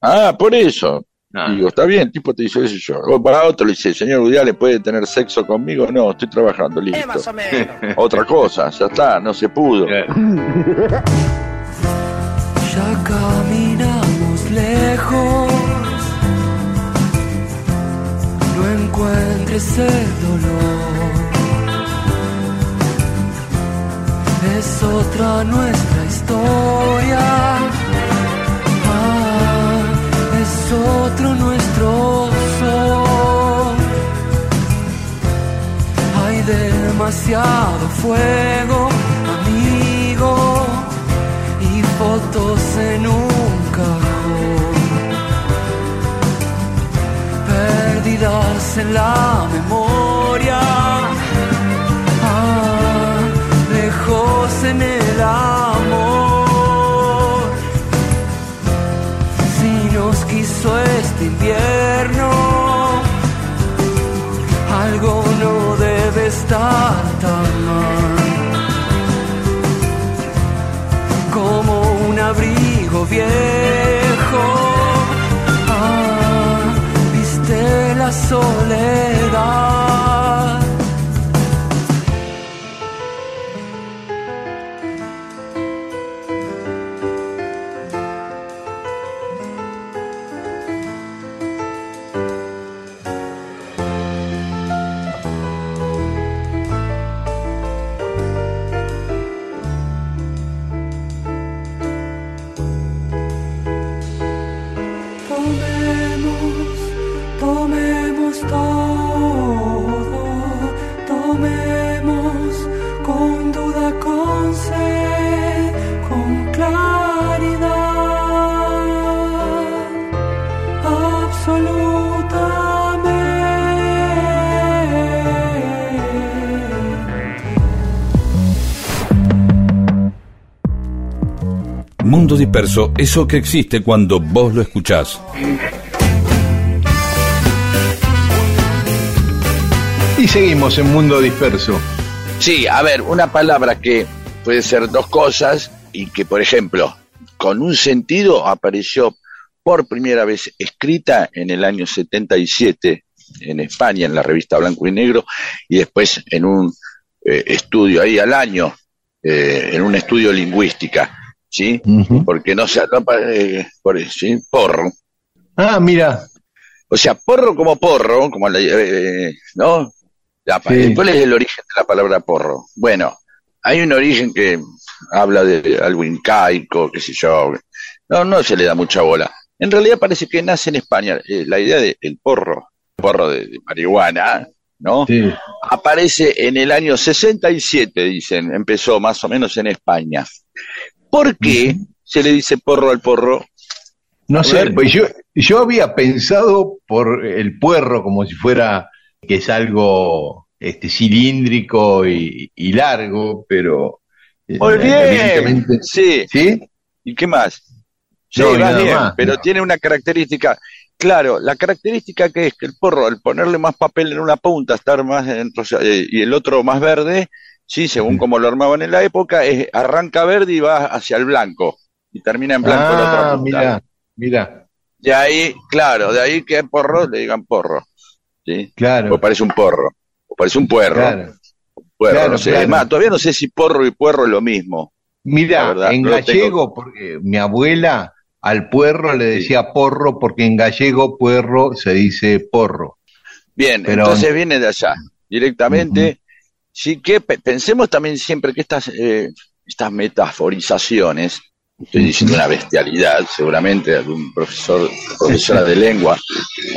Ah, por eso. Ah. Digo, está bien, el tipo te dice, qué sé yo. O para otro le dice, señor ¿le puede tener sexo conmigo? No, estoy trabajando, listo. Otra cosa, ya está, no se pudo. Claro. Ya caminamos lejos. No encuentres el dolor. Es otra nuestra historia. Demasiado fuego, amigo y fotos en un cajón, perdidas en la memoria, ah, lejos en el amor. Si nos quiso este estar tan como un abrigo viejo. Ah, viste la soledad. Disperso, eso que existe cuando vos lo escuchás. Y seguimos en Mundo Disperso. Sí, a ver, una palabra que puede ser dos cosas y que, por ejemplo, con un sentido apareció por primera vez escrita en el año 77 en España, en la revista Blanco y Negro, y después en un eh, estudio ahí al año, eh, en un estudio lingüística, ¿sí? Porque no se no, eh, por, ¿sí? porro. Ah, mira. O sea, porro como porro, como la, eh, ¿no? La Sí. ¿Cuál es el origen de la palabra porro? Bueno, hay un origen que habla de algo incaico, qué sé yo. No, no se le da mucha bola. En realidad parece que nace en España. eh, la idea del porro, porro de, de marihuana, ¿no? Sí. Aparece en el año 67, dicen, empezó más o menos en España. ¿Por qué? se le dice porro al porro? No sé, pues yo, yo había pensado por el puerro como si fuera que es algo este, cilíndrico y, y largo, pero eh, Muy bien. evidentemente- Sí. ¿Sí? ¿Y qué más? Sí, No, bien, más, pero no. tiene una característica. Claro, la característica que es que el porro, al ponerle más papel en una punta, estar más enrolla- eh, y el otro más verde, sí, según como lo armaban en la época, es, arranca verde y va hacia el blanco y termina en blanco la otra Ah, punta. mira, mira, De ahí, claro, de ahí que porro le digan porro, ¿sí? claro, O parece un porro, o parece un puerro, claro. puerro, claro, no sé. claro. Más, todavía no sé si porro y puerro es lo mismo. Mira, en no gallego, porque mi abuela al puerro le decía porro, porque en gallego puerro se dice porro. Bien, Pero- entonces viene de allá, directamente. Sí que pe- pensemos también siempre que estas, eh, estas metaforizaciones, estoy diciendo una bestialidad, seguramente algún profesor, profesora de lengua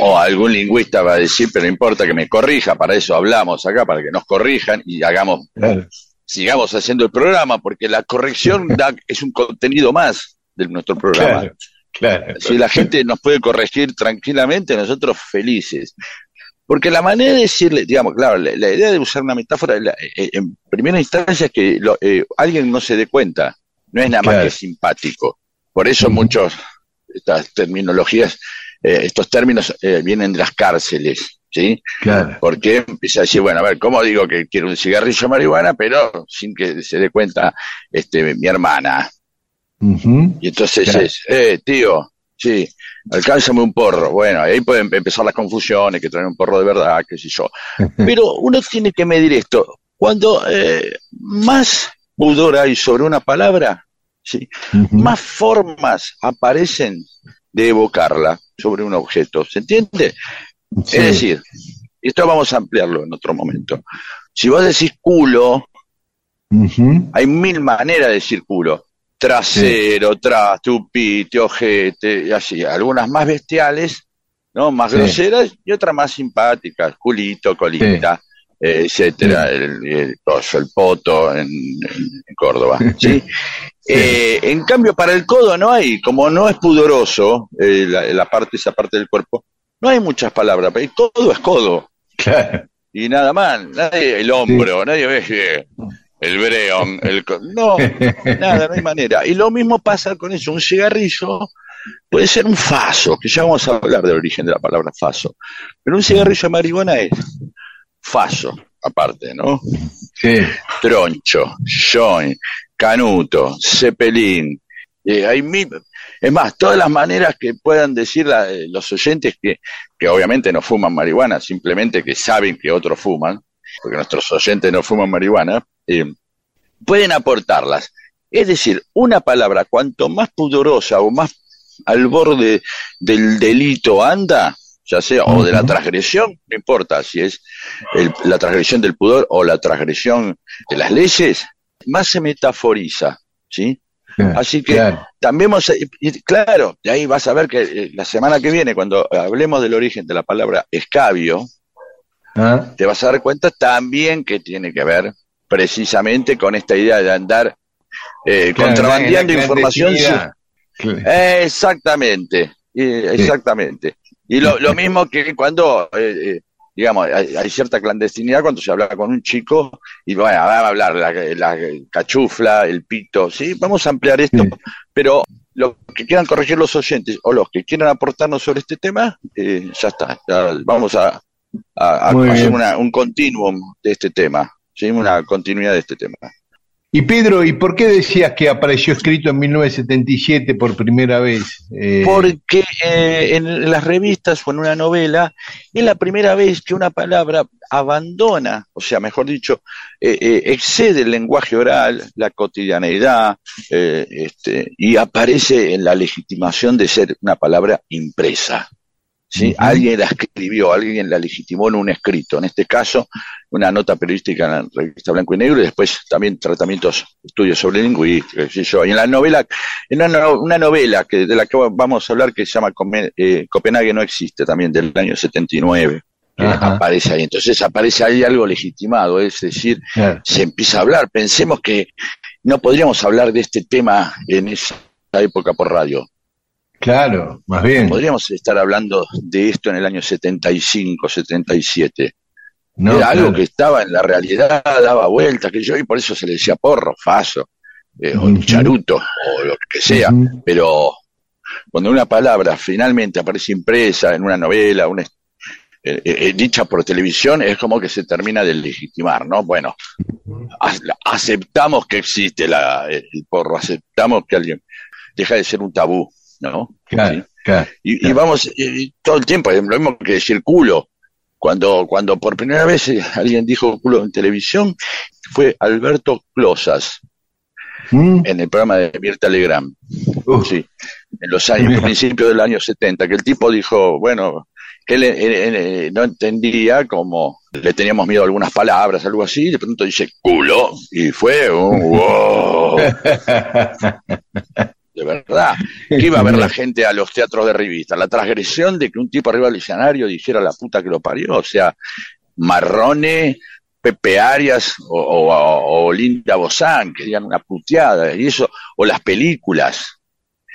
o algún lingüista va a decir, pero no importa que me corrija, para eso hablamos acá, para que nos corrijan y hagamos, Claro, sigamos haciendo el programa, porque la corrección da, es un contenido más de nuestro programa. claro, claro. Si la gente nos puede corregir tranquilamente, nosotros felices. Porque la manera de decirle, digamos, claro, la, la idea de usar una metáfora, la- eh, en primera instancia, es que lo- eh, alguien no se dé cuenta. No es nada más que simpático. Por eso muchos, estas terminologías, eh, estos términos eh, vienen de las cárceles, ¿sí? claro. Porque empieza a decir, bueno, a ver, ¿cómo digo que quiero un cigarrillo de marihuana, pero sin que se dé cuenta este, mi hermana? Ujú. Y entonces Claro. es, eh, tío, sí, alcánzame un porro. Bueno, ahí pueden empezar las confusiones, que traen un porro de verdad, qué sé yo. Pero uno tiene que medir esto. Cuando eh, más pudor hay sobre una palabra, sí, más formas aparecen de evocarla sobre un objeto. ¿Se entiende? Sí. Es decir, esto vamos a ampliarlo en otro momento. Si vos decís culo, hay mil maneras de decir culo. Trasero, traste, upite, ojete, y así. Algunas más bestiales, ¿no? Más Sí. groseras y otras más simpáticas. Culito, colita, eh, etcétera. El, el, coso, el poto en, Córdoba, ¿sí? Eh, en cambio, para el codo no hay, como no es pudoroso, eh, la, la parte, esa parte del cuerpo, no hay muchas palabras. pero El codo es codo Claro. y nada más, nadie, el hombro, nadie ve el breón, el co- no, nada, no hay manera. Y lo mismo pasa con eso, un cigarrillo puede ser un faso, que ya vamos a hablar del origen de la palabra faso, pero un cigarrillo de marihuana es faso, aparte, ¿no? Sí. Troncho, joint, canuto, cepelín, eh, hay mil, es más, todas las maneras que puedan decir la- eh, los oyentes que, que obviamente no fuman marihuana, simplemente que saben que otros fuman, porque nuestros oyentes no fuman marihuana, eh, pueden aportarlas. Es decir, una palabra cuanto más pudorosa o más al borde del delito anda, ya sea o de la transgresión, no importa si es el- la transgresión del pudor o la transgresión de las leyes, más se metaforiza, ¿sí? Claro. Así que Claro. también, claro, de ahí vas a ver que eh, la semana que viene, cuando hablemos del origen de la palabra escabio, Ah, te vas a dar cuenta también que tiene que ver precisamente con esta idea de andar eh, claro, contrabandeando información. Eh, exactamente, exactamente. Y lo, lo mismo que cuando, eh, eh, digamos, hay, hay cierta clandestinidad cuando se habla con un chico y bueno, va a hablar la, la cachufla, el pito, sí, vamos a ampliar esto, Sí. pero lo que quieran corregir los oyentes o los que quieran aportarnos sobre este tema, eh, ya está, ya vamos a, a- hacer una- un continuum de este tema, ¿sí? una continuidad de este tema. Y Pedro, ¿y por qué decías que apareció escrito en 1977 por primera vez? Eh, Porque eh, en las revistas o en una novela es la primera vez que una palabra abandona, o sea, mejor dicho, eh, excede el lenguaje oral, la cotidianeidad, este, y aparece en la legitimación de ser una palabra impresa. ¿Sí? Alguien la escribió, alguien la legitimó en un escrito, en este caso una nota periodística en la revista Blanco y Negro y después también tratamientos, estudios sobre lingüística, qué sé yo. Y en la novela, en una, una novela que, de la que vamos a hablar que se llama eh, Copenhague no existe, también del año 79, que aparece ahí. Entonces aparece ahí algo legitimado, es decir, claro. se empieza a hablar. Pensemos que no podríamos hablar de este tema en esa época por radio. Claro, más bien. Podríamos estar hablando de esto en el año 75, 77. No, Era algo que estaba en la realidad, daba vueltas, que yo, y por eso se le decía porro, faso, eh, o Ujú. charuto, o lo que sea. Pero cuando una palabra finalmente aparece impresa en una novela, una, eh, eh, dicha por televisión, es como que se termina de legitimar, ¿no? Bueno, ac- aceptamos que existe la, el porro, aceptamos que alguien deja de ser un tabú, ¿no? Claro, ¿Sí? claro. Y, vamos y- y todo el tiempo, es lo mismo que decir culo. Cuando, cuando por primera vez eh, alguien dijo culo en televisión, fue Alberto Closas, Mm, en el programa de Mirta Legrand. Sí, en los años, principios del año 70, que el tipo dijo, bueno, que él, él- él, eh, no entendía como le teníamos miedo a algunas palabras, algo así, y de pronto dice culo, y fue un wow, de verdad. Que iba a ver la gente a los teatros de revista, la transgresión de que un tipo arriba del escenario dijera la puta que lo parió, o sea, Marrone, Pepe Arias o, o- o Linda Bozán, que digan una puteada, y eso, o las películas.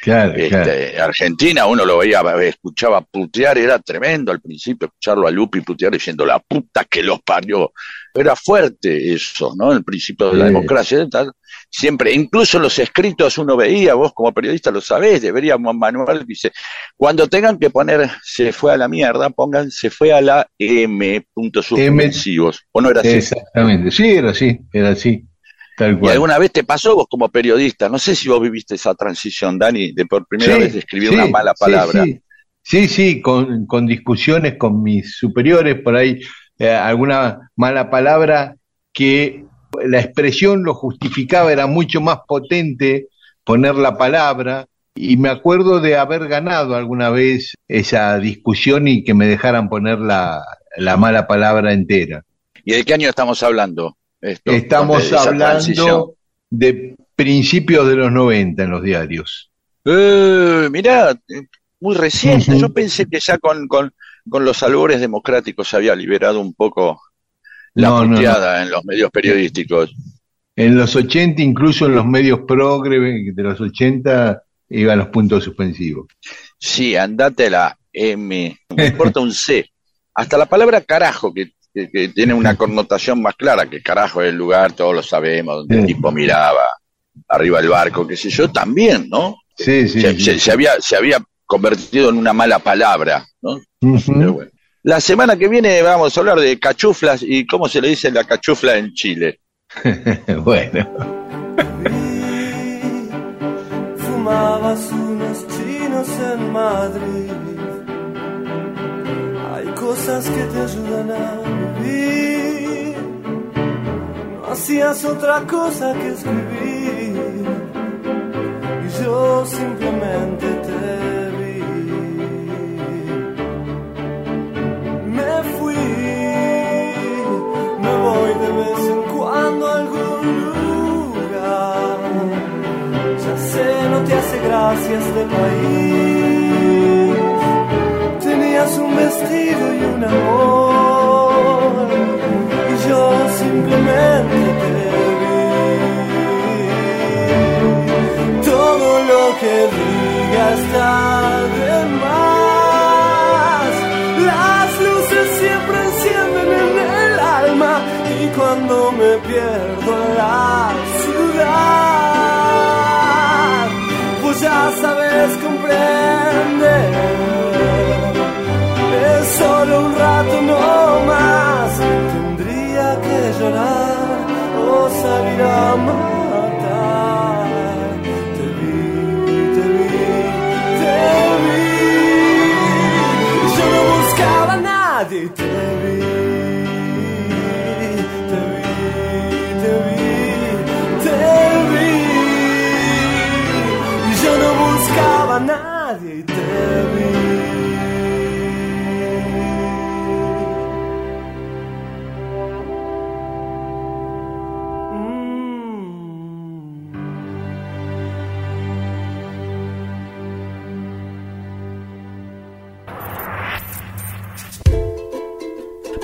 claro, claro. Este, Argentina, uno lo veía, escuchaba putear, era tremendo al principio escucharlo a Lupi putear diciendo la puta que los parió. Era fuerte eso, ¿no? El principio de la democracia. tal. Siempre, incluso los escritos uno veía, vos como periodista lo sabés, deberíamos manual, dice, cuando tengan que poner se fue a la mierda, pongan se fue a la M, puntos suspensivos. ¿O no era así? Exactamente. Sí, era así, era así. Tal ¿Y cual. alguna vez te pasó vos como periodista? No sé si vos viviste esa transición, Dani, de por primera Sí, vez escribir sí, una mala palabra. Sí, sí, sí, con, con discusiones con mis superiores, por ahí eh, alguna mala palabra que la expresión lo justificaba, era mucho más potente poner la palabra. Y me acuerdo de haber ganado alguna vez esa discusión y que me dejaran poner la, la mala palabra entera. ¿Y de qué año estamos hablando? Esto, Estamos de esa transición. hablando de principios de los 90 en los diarios. Eh, mirá, eh, muy reciente. Yo pensé que ya con, con, con los albores democráticos se había liberado un poco la No, no, no. puteada en los medios periodísticos. En los 80, incluso en los medios progre de los 80, iban los puntos suspensivos. Sí, andate la M, no importa un C. Hasta la palabra carajo, que, que- que tiene una connotación más clara, que carajo es el lugar, todos lo sabemos, donde el tipo miraba arriba del barco, qué sé yo, también, ¿no? Sí, sí. se, sí. se- se había, se había convertido en una mala palabra, ¿no? Ujú. Pero bueno. La semana que viene vamos a hablar de cachuflas y cómo se le dice la cachufla en Chile. bueno, Fumabas unos chinos en Madrid. Hay cosas que te ayudan a vivir. No hacías otra cosa que escribir. Y yo simplemente te te hace gracia este país. Tenías un vestido y un amor. Y yo simplemente te vi. Todo lo que diga está de más. Las luces siempre encienden en el alma. Y cuando me pierdo en la ciudad, ya sabes comprender. Es solo un rato no más. Tendría que llorar o salir a matar. nadie te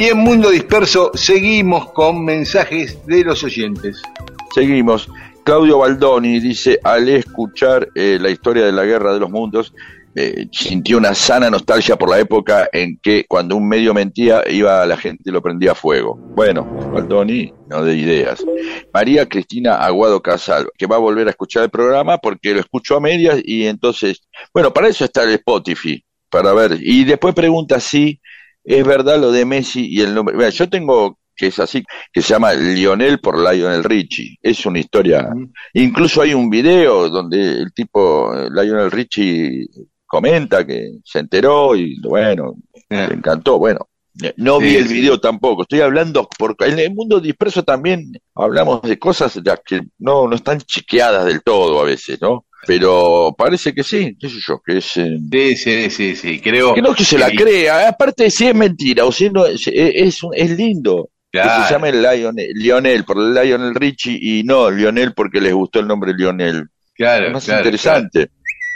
Y en Mundo Disperso seguimos con mensajes de los oyentes. Seguimos. Claudio Baldoni dice, al escuchar eh, la historia de la Guerra de los Mundos, eh, sintió una sana nostalgia por la época en que cuando un medio mentía, iba la gente y lo prendía a fuego. Bueno, Baldoni, no de ideas. María Cristina Aguado Casal, que va a volver a escuchar el programa porque lo escuchó a medias y entonces, bueno, para eso está el Spotify, para ver. Y después pregunta si es verdad lo de Messi y el nombre. Mira, yo tengo que es así, que se llama Lionel por Lionel Richie. Es una historia. Incluso hay un video donde el tipo, eh, Lionel Richie, comenta que se enteró y bueno, le encantó. Bueno, eh, no vi el sí. video tampoco. Estoy hablando, porque en el mundo disperso también hablamos de cosas ya que no, no están chequeadas del todo a veces, ¿no? Pero parece que sí, qué sé yo, que es... eh, Sí, sí, sí, sí, creo. que no que se la crea, aparte si es mentira o si no es, es, es lindo que Claro. se llame Lionel, Lionel por Lionel Richie y no Lionel porque les gustó el nombre Lionel. Claro, es más claro, interesante.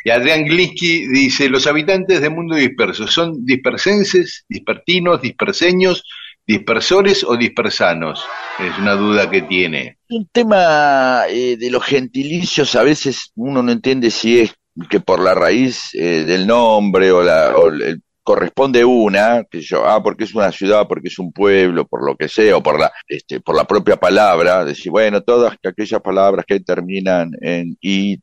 Y Adrián Gliski dice, los habitantes de Mundo Disperso son dispersenses, dispertinos, disperseños, dispersores o dispersanos. Es una duda que tiene. Un tema eh, de los gentilicios a veces uno no entiende si es que por la raíz eh, del nombre o la o corresponde una, que yo, ah, porque es una ciudad, porque es un pueblo, por lo que sea, o por la, este, por la propia palabra, decir, bueno, todas aquellas palabras que terminan en i,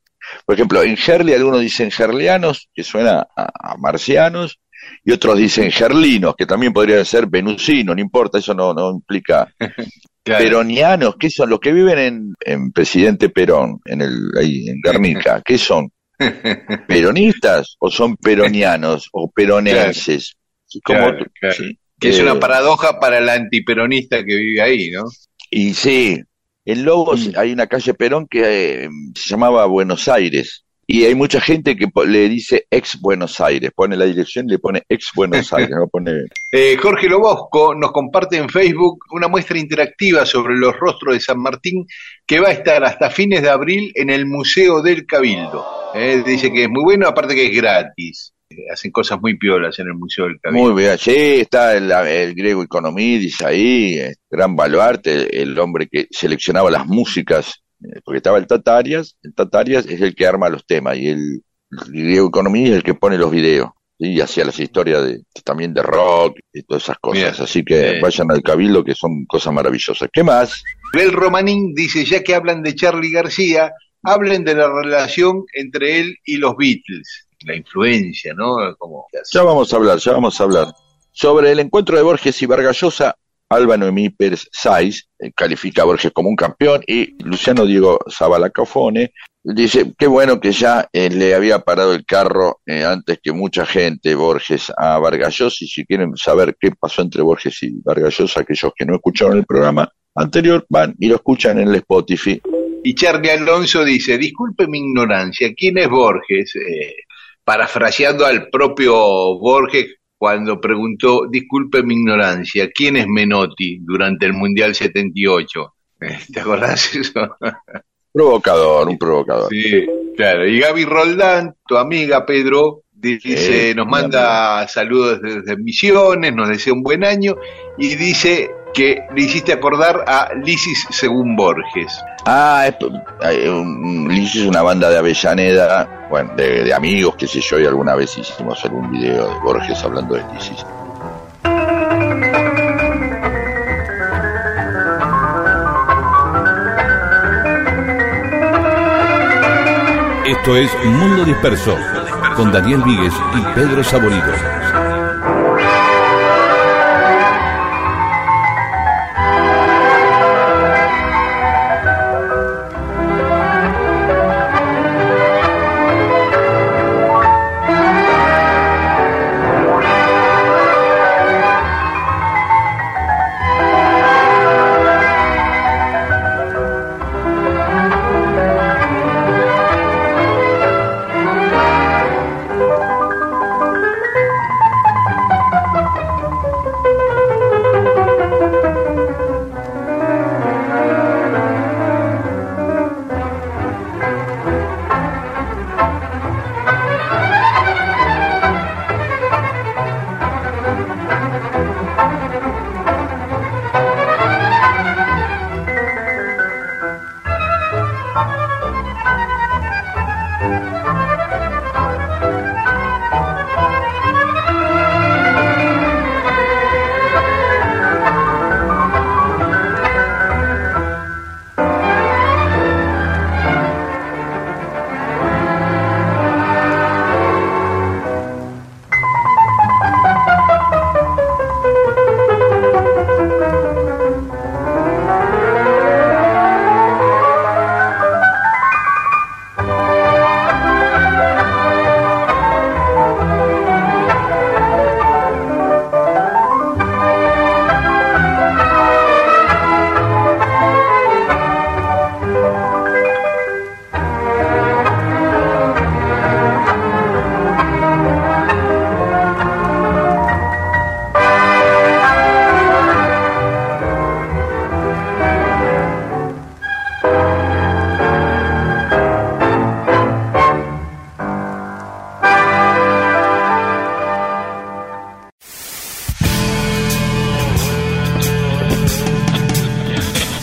por ejemplo, en Gerli algunos dicen gerlianos, que suena a, a marcianos, y otros dicen gerlinos, que también podrían ser venusinos, no importa, eso no, no implica Claro. peronianos, ¿qué son? Los que viven en, en Presidente Perón, en el, ahí en Guernica, ¿qué son? ¿Peronistas o son peronianos o peronenses? Como Claro, tú- claro. sí. que es Eh, una paradoja para el antiperonista que vive ahí, ¿no? Y sí, en Lobos Mm. hay una calle Perón que eh, se llamaba Buenos Aires. Y hay mucha gente que le dice ex Buenos Aires, pone la dirección y le pone ex Buenos Aires, no pone Eh, Jorge Lobosco nos comparte en Facebook una muestra interactiva sobre los rostros de San Martín que va a estar hasta fines de abril en el Museo del Cabildo. Eh, dice que es muy bueno, aparte que es gratis. Eh, hacen cosas muy piolas en el Museo del Cabildo. Muy bien, sí, está el, el griego Economidis ahí, gran baluarte, el hombre que seleccionaba las músicas, porque estaba el Tatarias, el Tatarias es el que arma los temas y el, el griego Economidis es el que pone los videos. ¿sí? Y hacía las historias de, también de rock y todas esas cosas. Bien, Así que bien. vayan al Cabildo que son cosas maravillosas. ¿Qué más? Bel Romanín dice, ya que hablan de Charlie García, hablen de la relación entre él y los Beatles. La influencia, ¿no? Como Ya vamos a hablar, ya vamos a hablar. Sobre el encuentro de Borges y Vargallosa, Alba Noemí Pérez Saiz califica a Borges como un campeón y Luciano Diego Zabalacafone dice qué bueno que ya eh, le había parado el carro eh, antes que mucha gente Borges a Vargallosa y si quieren saber qué pasó entre Borges y Vargallosa, aquellos que no escucharon el programa anterior van y lo escuchan en el Spotify. Y Charlie Alonso dice, disculpe mi ignorancia, ¿quién es Borges? Eh, parafraseando al propio Borges cuando preguntó, disculpe mi ignorancia, ¿quién es Menotti durante el Mundial 78? Eh, ¿Te acordás eso? Provocador, un provocador. Sí, claro. Y Gaby Roldán, tu amiga Pedro, dice, Eh, nos manda saludos desde Misiones, nos desea un buen año y dice que le hiciste acordar a Lisis según Borges. Ah, es, es una banda de Avellaneda, bueno, de, de amigos, qué sé yo, y alguna vez hicimos algún video de Borges hablando de Lisis. Esto es Mundo Disperso, con Daniel Víguez y Pedro Saborido.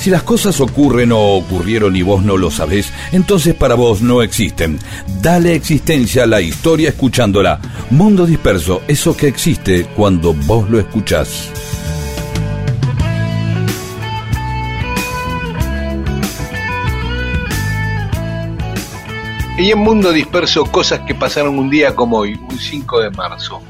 Si las cosas ocurren o ocurrieron y vos no lo sabés, entonces para vos no existen. Dale existencia a la historia escuchándola. Mundo disperso, eso que existe cuando vos lo escuchás. Y en Mundo Disperso, cosas que pasaron un día como hoy, un 5 de marzo.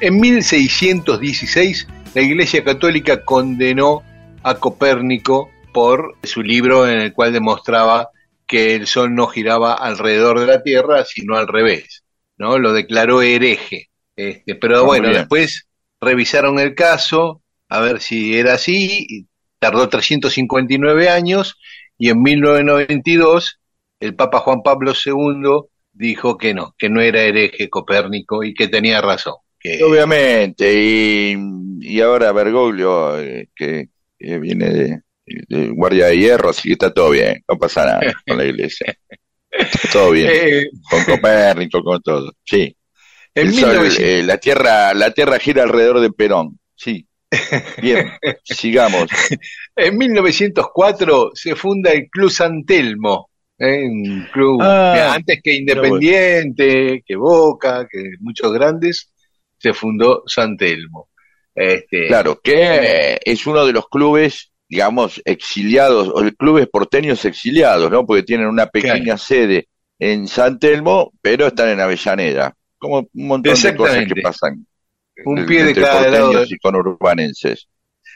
En 1616, la Iglesia Católica condenó a Copérnico por su libro en el cual demostraba que el Sol no giraba alrededor de la Tierra, sino al revés. ¿no? Lo declaró hereje. Este, pero Muy bueno, bien. después revisaron el caso, a ver si era así, y tardó 359 años, y en 1992 el Papa Juan Pablo II dijo que no, que no era hereje Copérnico y que tenía razón. Que, Obviamente, y, y ahora Bergoglio, eh, que, que viene de Guardia de Hierro, así que está todo bien, no pasa nada con la iglesia. Está todo bien, Eh, con Copérnico, con todo, sí. en sol, 1900 eh, la tierra, la tierra gira alrededor de Perón, sí. Bien, sigamos. En 1904 se funda el Club San Telmo, ¿eh? un club Ah, antes que Independiente, que Boca, que muchos grandes, se fundó San Telmo. Este, Claro, que es uno de los clubes, digamos, exiliados, o clubes porteños exiliados, ¿no? Porque tienen una pequeña sede en San Telmo, pero están en Avellaneda. Como un montón de cosas que pasan Un pie de entre cada lado de- y conurbanenses.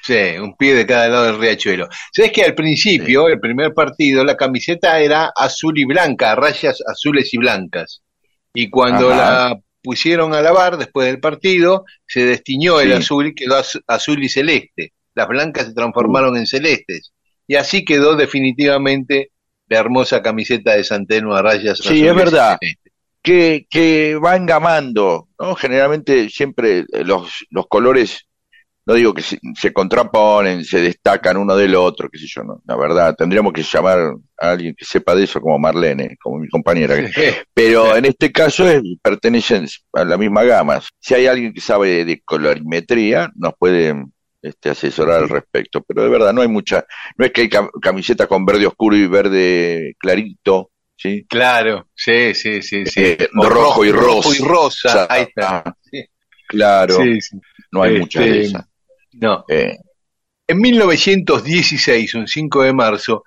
Sí, un pie de cada lado del riachuelo. Sabes que al principio, el primer partido, la camiseta era azul y blanca, rayas azules y blancas. Y cuando Ajá. la pusieron a lavar después del partido, se destiñó el azul y quedó az- azul y celeste. Las blancas se transformaron en celestes. Y así quedó definitivamente la hermosa camiseta de Santelmo a rayas Sí, es verdad. Que, que van gamando, ¿no? Generalmente siempre eh, los, los colores, no digo que se, se contraponen, se destacan uno del otro, qué sé yo, no, la verdad, tendríamos que llamar a alguien que sepa de eso, como Marlene, como mi compañera, que- Pero en este caso es, pertenecen a la misma gama. Si hay alguien que sabe de colorimetría, nos puede este, asesorar al respecto. Pero de verdad, no hay mucha. No es que hay cam- camiseta con verde oscuro y verde clarito, ¿sí? Claro, sí, sí, sí, sí. Eh, rojo y rojo y rosa. rosa, ahí está. Ah, Sí. Claro, Sí, sí. no hay Este, muchas de esas. No. Eh, En 1916, un 5 de marzo,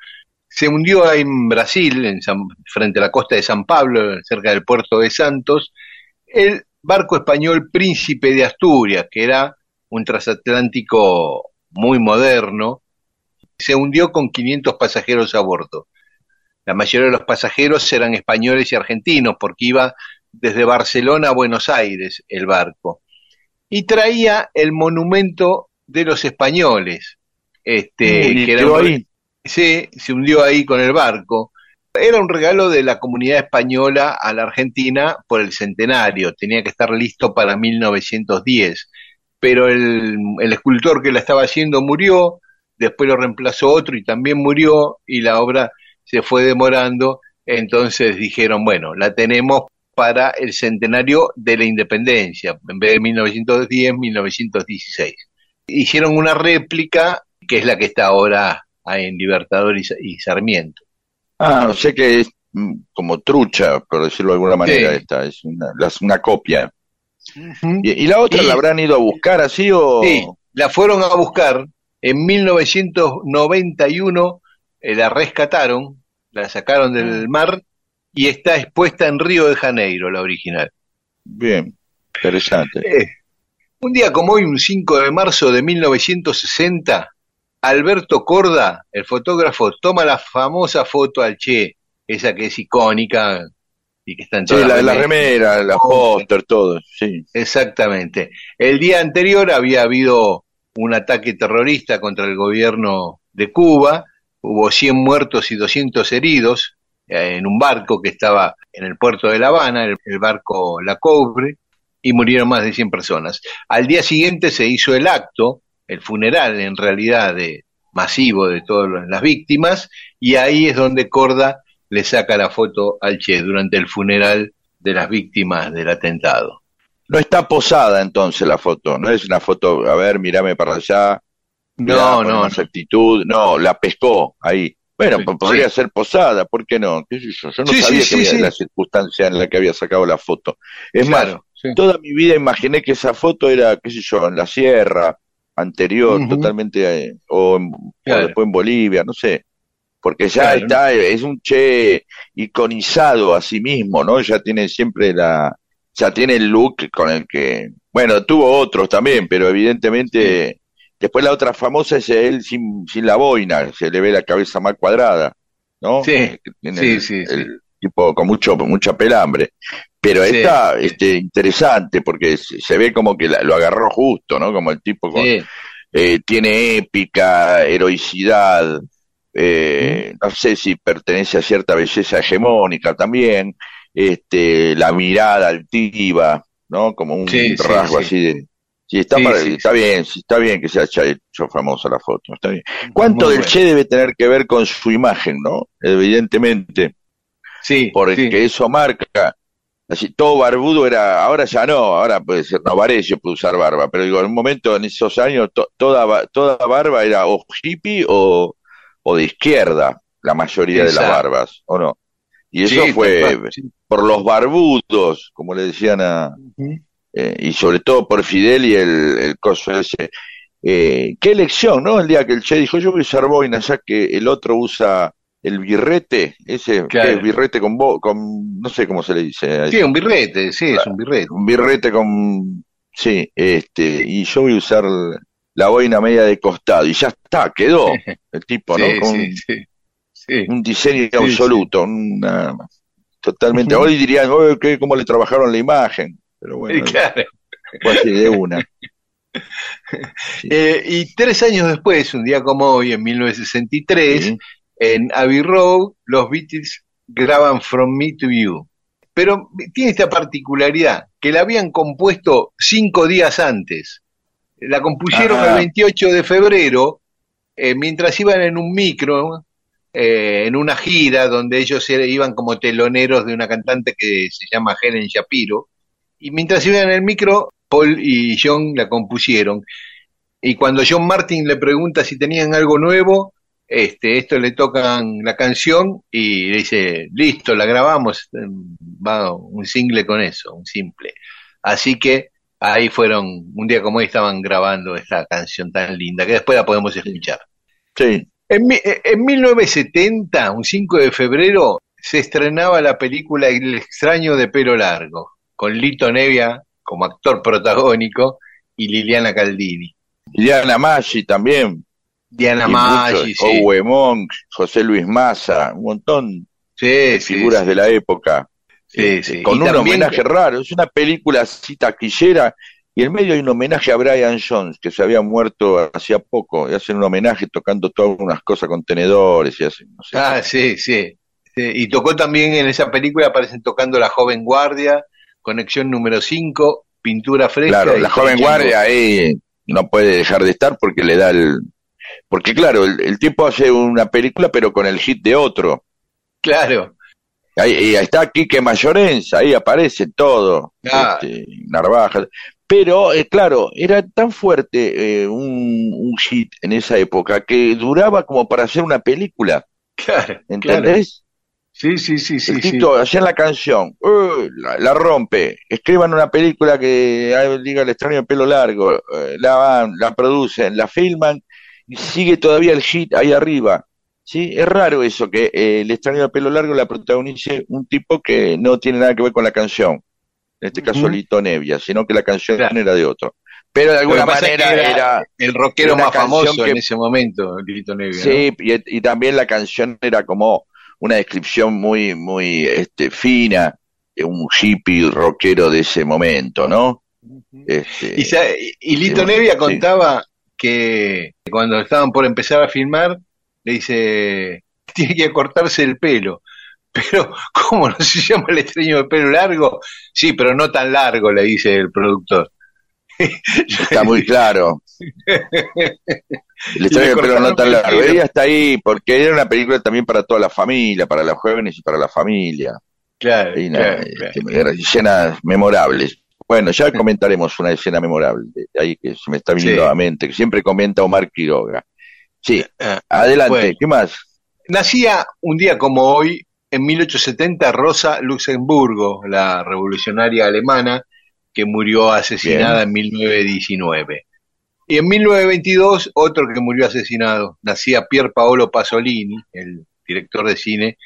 se hundió en Brasil, en San- frente a la costa de San Pablo, cerca del puerto de Santos, el barco español Príncipe de Asturias, que era un transatlántico muy moderno, se hundió con 500 pasajeros a bordo. La mayoría de los pasajeros eran españoles y argentinos, porque iba desde Barcelona a Buenos Aires el barco. Y traía el monumento de los españoles, este, y que era un- ahí. Sí, se hundió ahí con el barco. Era un regalo de la comunidad española a la Argentina por el centenario. Tenía que estar listo para 1910. Pero el, el escultor que la estaba haciendo murió, después lo reemplazó otro y también murió, y la obra se fue demorando. Entonces dijeron, bueno, la tenemos para el centenario de la independencia, en vez de 1910, 1916. Hicieron una réplica, que es la que está ahora en Libertador y, Sa- y Sarmiento. Ah, o sea que es mm, como trucha, por decirlo de alguna manera, Sí. esta. Es una, las- una copia. ¿Y, y la otra Y- la habrán ido a buscar así o...? Sí, la fueron a buscar en 1991, eh, la rescataron, la sacaron del mar y está expuesta en Río de Janeiro, la original. Bien, interesante. Eh, un día como hoy, un 5 de marzo de 1960, Alberto Corda, el fotógrafo, toma la famosa foto al Che, esa que es icónica y que está en Sí, todas la, remera, la póster, todo, sí. Exactamente. El día anterior había habido un ataque terrorista contra el gobierno de Cuba, hubo 100 muertos y 200 heridos eh, en un barco que estaba en el puerto de La Habana, el, el barco La Cobre, y murieron más de 100 personas. Al día siguiente se hizo el acto, el funeral en realidad de, masivo de todas las víctimas, y ahí es donde Corda le saca la foto al Che durante el funeral de las víctimas del atentado. No está posada entonces la foto, no es una foto, a ver, mírame para allá. No, no, más no. actitud, no, la pescó ahí. Bueno, Sí, podría sí. ser posada, ¿por qué no? ¿Qué sé yo? Yo no Sí, sabía sí, que había la circunstancia en la que había sacado la foto. Es más, Claro, sí. toda mi vida imaginé que esa foto era, qué sé yo, en la sierra, anterior, totalmente, eh, o, en- o después en Bolivia, no sé. Porque ya Claro. está, es un che iconizado a sí mismo, ¿no? Ya tiene siempre la, ya tiene el look con el que, bueno, tuvo otros también, pero evidentemente, después la otra famosa es él sin, sin la boina, se le ve la cabeza más cuadrada, ¿no? Sí, tiene sí, el- sí, sí. el tipo con mucho, mucha pelambre. Pero Sí, esta, sí. este, interesante, porque se, se ve como que la- lo agarró justo, ¿no? Como el tipo con, eh, tiene épica, heroicidad, eh, no sé si pertenece a cierta belleza hegemónica también, este, la mirada altiva, ¿no? Como un Sí, rasgo sí. así de... Sí, está, para- está bien, sí, está bien que se haya hecho famosa la foto, está bien. ¿Cuánto Muy del bueno. Che debe tener que ver con su imagen, no? Evidentemente, Sí, porque eso marca, así, todo barbudo era, ahora ya no, ahora puede ser, no, Varese puede usar barba, pero digo, en un momento en esos años to- toda, toda barba era o hippie o, o de izquierda, la mayoría de las barbas, ¿o no? Y eso Sí, fue por los barbudos, como le decían a, eh, y sobre todo por Fidel y el, el coso ese. Eh, qué elección, ¿no? El día que el Che dijo, yo voy a usar boina, ya que el otro usa el birrete, ese, Claro. ¿qué es? birrete con, bo- con, no sé cómo se le dice, Sí, un birrete, sí, es un birrete. un birrete con, sí, este, y yo voy a usar la boina media de costado, y ya está, quedó el tipo, ¿no? Sí, Con sí, sí. Un diseño absoluto, una- totalmente. Hoy dirían, "Oye, ¿qué- ¿cómo le trabajaron la imagen? Pero bueno, Claro. fue así de una. Eh, y tres años después, un día como hoy, en 1963, Sí. en Abbey Road, los Beatles graban From Me to You. Pero tiene esta particularidad, que la habían compuesto cinco días antes. La compusieron el 28 de febrero, eh, mientras iban en un micro, eh, en una gira donde ellos iban como teloneros de una cantante que se llama Helen Shapiro. Y mientras iban en el micro, Paul y John la compusieron. Y cuando John Martin le pregunta si tenían algo nuevo, este, esto le tocan la canción y le dice, listo, la grabamos, em, va un single con eso, un simple. Así que ahí fueron, un día como hoy estaban grabando esta canción tan linda, que después la podemos escuchar. Sí, En, mi- en 1970, un 5 de febrero, se estrenaba la película El extraño de pelo largo, con Lito Nevia como actor protagónico y Liliana Caldini. Diana Maggi también, Diana Maggi, sí. Owe Monk, José Luis Massa, un montón Sí, de sí, figuras sí. de la época, Sí, sí. con Y un también- homenaje raro, es una película así taquillera, y en medio hay un homenaje a Brian Jones, que se había muerto hacía poco, y hacen un homenaje tocando todas unas cosas con tenedores y hacen, no sé. Ah, sí, sí, Sí, Y tocó también en esa película, aparecen tocando La Joven Guardia, Conexión número 5, Pintura Fresca. Claro, la joven guardia ahí no puede dejar de estar porque le da el... Porque claro, el, el tipo hace una película pero con el hit de otro. Claro, Ahí, y ahí está Quique Mayorenza, ahí aparece todo, Ah. este, Narvaja. Pero, eh, claro, era tan fuerte eh, un, un hit en esa época que duraba como para hacer una película, claro. claro. ¿entendés? Sí, sí, sí, sí. el sí. tipo hacía la canción, "Uh, la, la rompe, escriban una película que ah, diga el extraño de pelo largo, eh, la van, la producen, la filman y sigue todavía el hit ahí arriba. ¿Sí? Es raro eso, que eh, el extraño de pelo largo la protagonice un tipo que no tiene nada que ver con la canción, en este caso. Lito Nevia, sino que la canción Claro. era de otro. Pero de alguna manera era... el rockero más famoso que- en ese momento, Lito Nevia. ¿no? Sí, y, y también la canción era como una descripción muy, muy este, fina de un hippie rockero de ese momento, ¿no? Este, Y, sa- y- y Lito Nevia sí. contaba que cuando estaban por empezar a filmar, le dice, tiene que cortarse el pelo. Pero, ¿cómo no se llama el extraño de pelo largo? Sí, pero no tan largo, le dice el productor. está muy claro. El extraño, le pero no tan largo. pelo. Ella está ahí porque era una película también para toda la familia, para los jóvenes y para la familia. Claro, Y una- claro, este, claro. escenas memorables. Bueno, ya comentaremos una escena memorable, de ahí que se me está viniendo Sí. a la mente, que siempre comenta Omar Quiroga. Sí, Ah, adelante, bueno. ¿qué más? Nacía un día como hoy, en 1870, Rosa Luxemburgo, la revolucionaria alemana, que murió asesinada en 1919. Y en 1922, otro que murió asesinado. Nacía Pier Paolo Pasolini, el director de cine,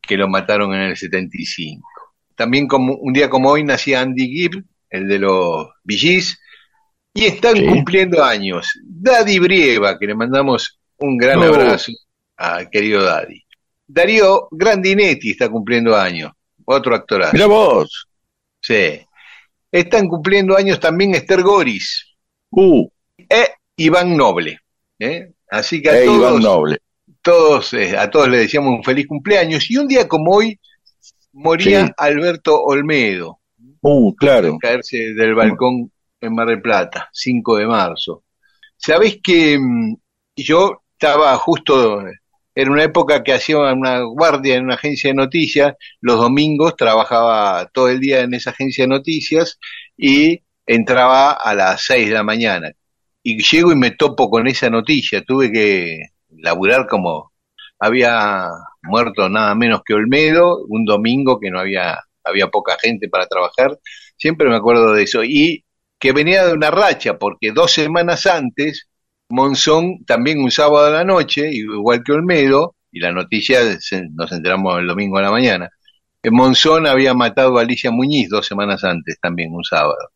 que lo mataron en el 75. También como, un día como hoy nacía Andy Gibb, el de los Gees, y están Sí. cumpliendo años. Daddy Brieva, que le mandamos un gran abrazo al querido Daddy. Darío Grandinetti está cumpliendo años, otro actorazo. Mira vos. Sí. Están cumpliendo años también Esther Goris Uh, e Iván Noble. ¿eh? Así que a Iván todos, Noble. todos, eh, a todos les decíamos un feliz cumpleaños. Y un día como hoy moría Sí. Alberto Olmedo, Uh, claro. caerse del balcón en Mar del Plata, 5 de marzo. Sabés que mm, yo estaba justo, era una época que hacía una guardia en una agencia de noticias, los domingos trabajaba todo el día en esa agencia de noticias y entraba a las 6 de la mañana. Y llego y me topo con esa noticia, tuve que laburar como había muerto nada menos que Olmedo, un domingo que no había, había poca gente para trabajar, siempre me acuerdo de eso, y que venía de una racha, porque dos semanas antes, Monzón, también un sábado a la noche, igual que Olmedo, y la noticia nos enteramos el domingo a la mañana, que Monzón había matado a Alicia Muñiz dos semanas antes, también un sábado.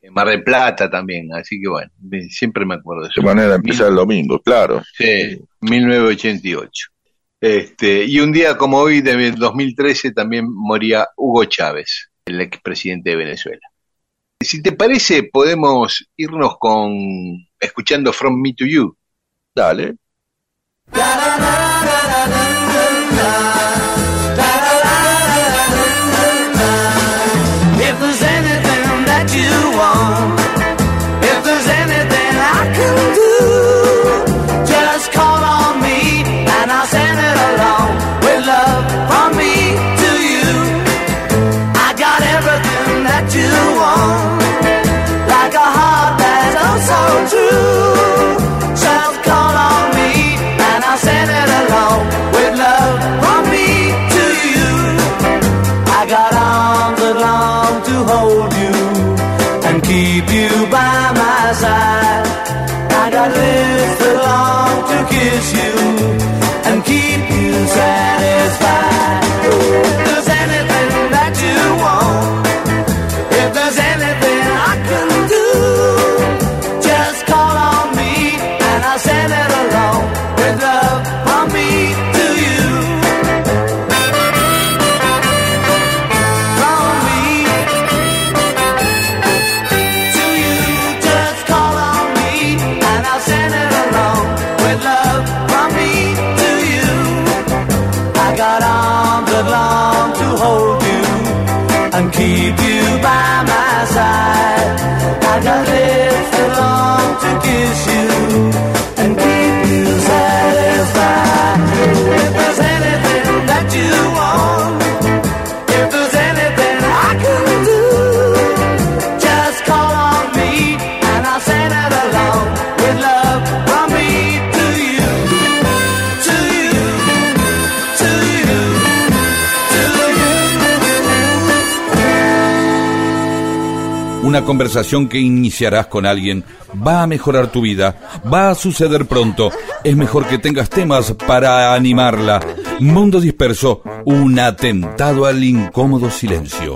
En Mar del Plata también, así que bueno, siempre me acuerdo de eso. De manera de empezar el domingo, claro. Sí, 1988. Este, y un día como hoy, de 2013, también moría Hugo Chávez, el expresidente de Venezuela. Si te parece, podemos irnos con escuchando From Me to You. Dale. Una conversación que iniciarás con alguien va a mejorar tu vida, va a suceder pronto. Es mejor que tengas temas para animarla. Mundo disperso, un atentado al incómodo silencio.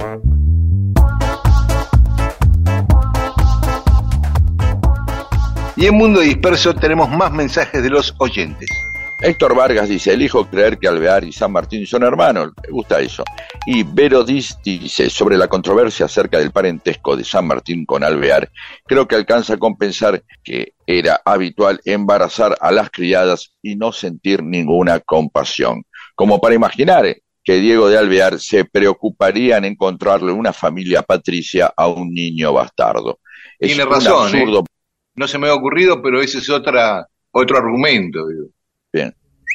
Y en Mundo Disperso tenemos más mensajes de los oyentes. Héctor Vargas dice, elijo creer que Alvear y San Martín son hermanos. Me gusta eso. Y Vero dice, sobre la controversia acerca del parentesco de San Martín con Alvear, creo que alcanza a compensar que era habitual embarazar a las criadas y no sentir ninguna compasión. Como para imaginar eh, que Diego de Alvear se preocuparía en encontrarle una familia patricia a un niño bastardo. Es Tiene un razón, ¿eh? absurdo No se me ha ocurrido, pero ese es otra, otro argumento. digo. Bien.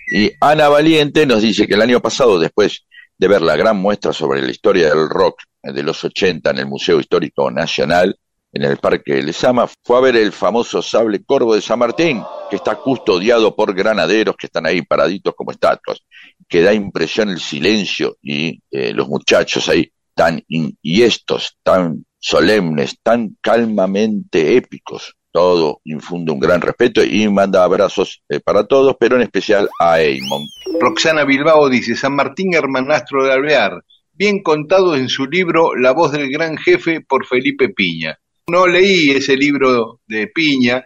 Y Ana Valiente nos dice que el año pasado, después de ver la gran muestra sobre la historia del rock de los 80 en el Museo Histórico Nacional, en el Parque Lezama, fue a ver el famoso sable corvo de San Martín, que está custodiado por granaderos que están ahí paraditos como estatuas, que da impresión el silencio y eh, los muchachos ahí tan inhiestos, tan solemnes, tan calmamente épicos. Todo infunde un gran respeto y manda abrazos eh, para todos, pero en especial a Eamon. Roxana Bilbao dice, San Martín hermanastro de Alvear, bien contado en su libro La voz del gran jefe por Felipe Piña. No leí ese libro de Piña,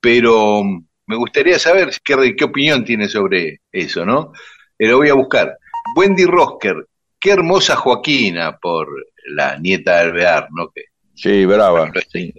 pero me gustaría saber qué, qué opinión tiene sobre eso, ¿no? Eh, Lo voy a buscar. Wendy Rosker, qué hermosa Joaquina por la nieta de Alvear, ¿no? Que, Sí, brava. sí.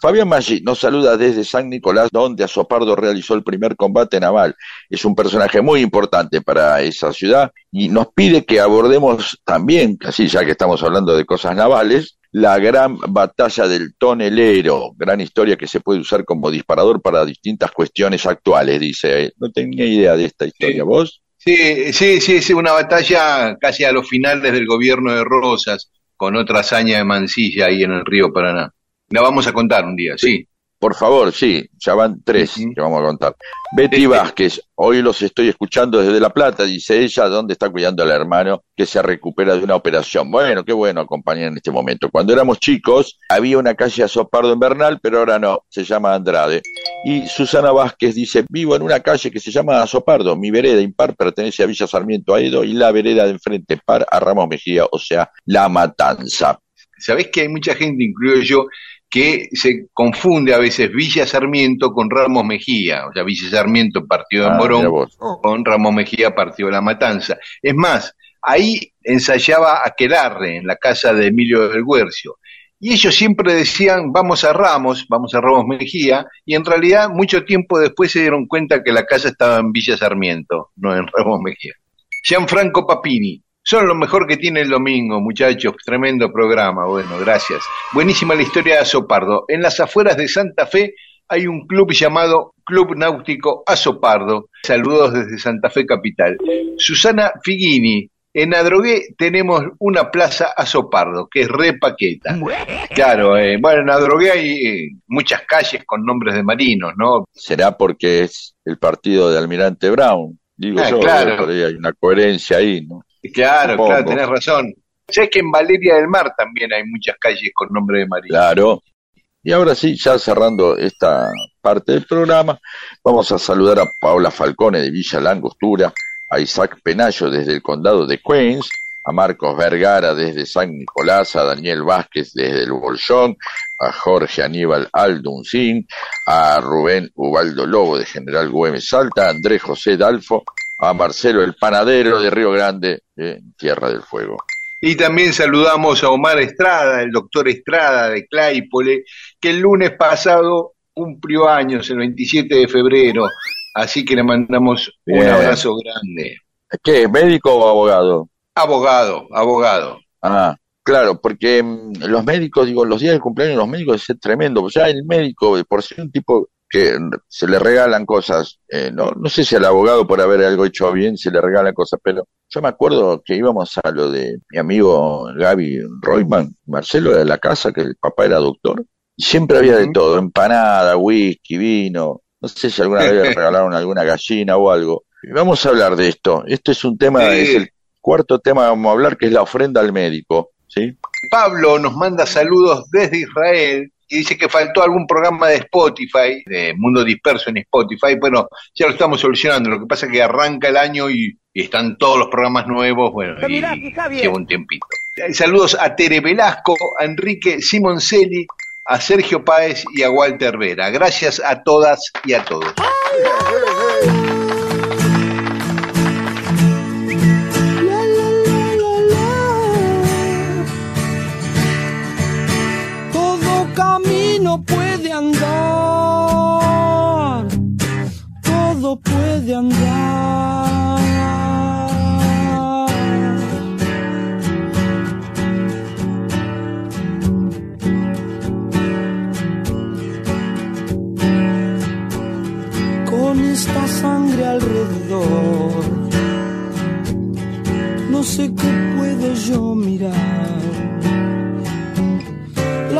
Fabián Maggi nos saluda desde San Nicolás, donde Azopardo realizó el primer combate naval. Es un personaje muy importante para esa ciudad y nos pide que abordemos también, casi ya que estamos hablando de cosas navales, la gran batalla del tonelero, gran historia que se puede usar como disparador para distintas cuestiones actuales, dice. No tenía idea de esta historia. ¿Vos? Sí, sí, sí, sí, una batalla casi a los finales del gobierno de Rosas, con otra hazaña de Mansilla ahí en el río Paraná. La vamos a contar un día, sí. Por favor, sí, ya van tres que vamos a contar. Betty Sí. Vázquez, hoy los estoy escuchando desde La Plata, dice ella, ¿dónde está cuidando al hermano que se recupera de una operación? Bueno, qué bueno acompañar en este momento. Cuando éramos chicos, había una calle Azopardo en Bernal, pero ahora no, se llama Andrade. Y Susana Vázquez dice, vivo en una calle que se llama Azopardo, mi vereda impar pertenece a Villa Sarmiento Aedo y la vereda de enfrente par a Ramos Mejía, o sea, La Matanza. Sabés que hay mucha gente, incluido yo, que se confunde a veces Villa Sarmiento con Ramos Mejía. O sea, Villa Sarmiento partido de Ah, Morón mirá vos. con Ramos Mejía partido de La Matanza. Es más, ahí ensayaba Aquelarre en la casa de Emilio del Guercio. Y ellos siempre decían, vamos a Ramos, vamos a Ramos Mejía, y en realidad mucho tiempo después se dieron cuenta que la casa estaba en Villa Sarmiento, no en Ramos Mejía. Gianfranco Papini, son lo mejor que tiene el domingo, muchachos, tremendo programa, bueno, gracias. Buenísima la historia de Azopardo. En las afueras de Santa Fe hay un club llamado Club Náutico Azopardo. Saludos desde Santa Fe Capital. Susana Figuini, en Adrogué tenemos una plaza Azopardo, que es re paqueta. Claro, eh, bueno, en Adrogué hay eh, muchas calles con nombres de marinos, ¿no? será porque es el partido de Almirante Brown. Digo Ah, yo, claro. ¿eh? ahí hay una coherencia ahí, ¿no? Claro, Supongo. claro, tenés razón. Sabés que en Valeria del Mar también hay muchas calles con nombre de marino. Claro. Y ahora sí, ya cerrando esta parte del programa, vamos a saludar a Paola Falcone de Villa Langostura, a Isaac Penayo desde el condado de Queens, a Marcos Vergara desde San Nicolás, a Daniel Vázquez desde el Bolsón, a Jorge Aníbal Alduncín, a Rubén Ubaldo Lobo de General Güemes Salta, a Andrés José Dalfo, a Marcelo el Panadero de Río Grande, de Tierra del Fuego. Y también saludamos a Omar Estrada, el doctor Estrada de Claypole, que el lunes pasado cumplió años, el 27 de febrero. Así que le mandamos un abrazo grande. ¿Qué? ¿Médico o abogado? Abogado, abogado. Ah, claro, porque mm, los médicos, digo, los días del cumpleaños de los médicos es tremendo. Sea, el médico, por ser un tipo que se le regalan cosas, eh, no, no sé si al abogado por haber algo hecho bien se le regalan cosas, pero yo me acuerdo que íbamos a lo de mi amigo Gaby Royman, Marcelo de la casa, que el papá era doctor, y siempre había de todo, empanada, whisky, vino, no sé si alguna vez le regalaron alguna gallina o algo. Y vamos a hablar de esto. Este es un tema, Sí. es el cuarto tema que vamos a hablar, que es la ofrenda al médico, ¿sí? Pablo nos manda saludos desde Israel y dice que faltó algún programa de Spotify, de Mundo Disperso en Spotify. Bueno, ya lo estamos solucionando. Lo que pasa es que arranca el año y, y están todos los programas nuevos. Bueno, y lleva un tiempito. Eh, Saludos a Tere Velasco, a Enrique Simoncelli, a Sergio Páez y a Walter Vera. Gracias a todas y a todos. Todo puede andar, todo puede andar. Con esta sangre alrededor, no sé qué puedo yo mirar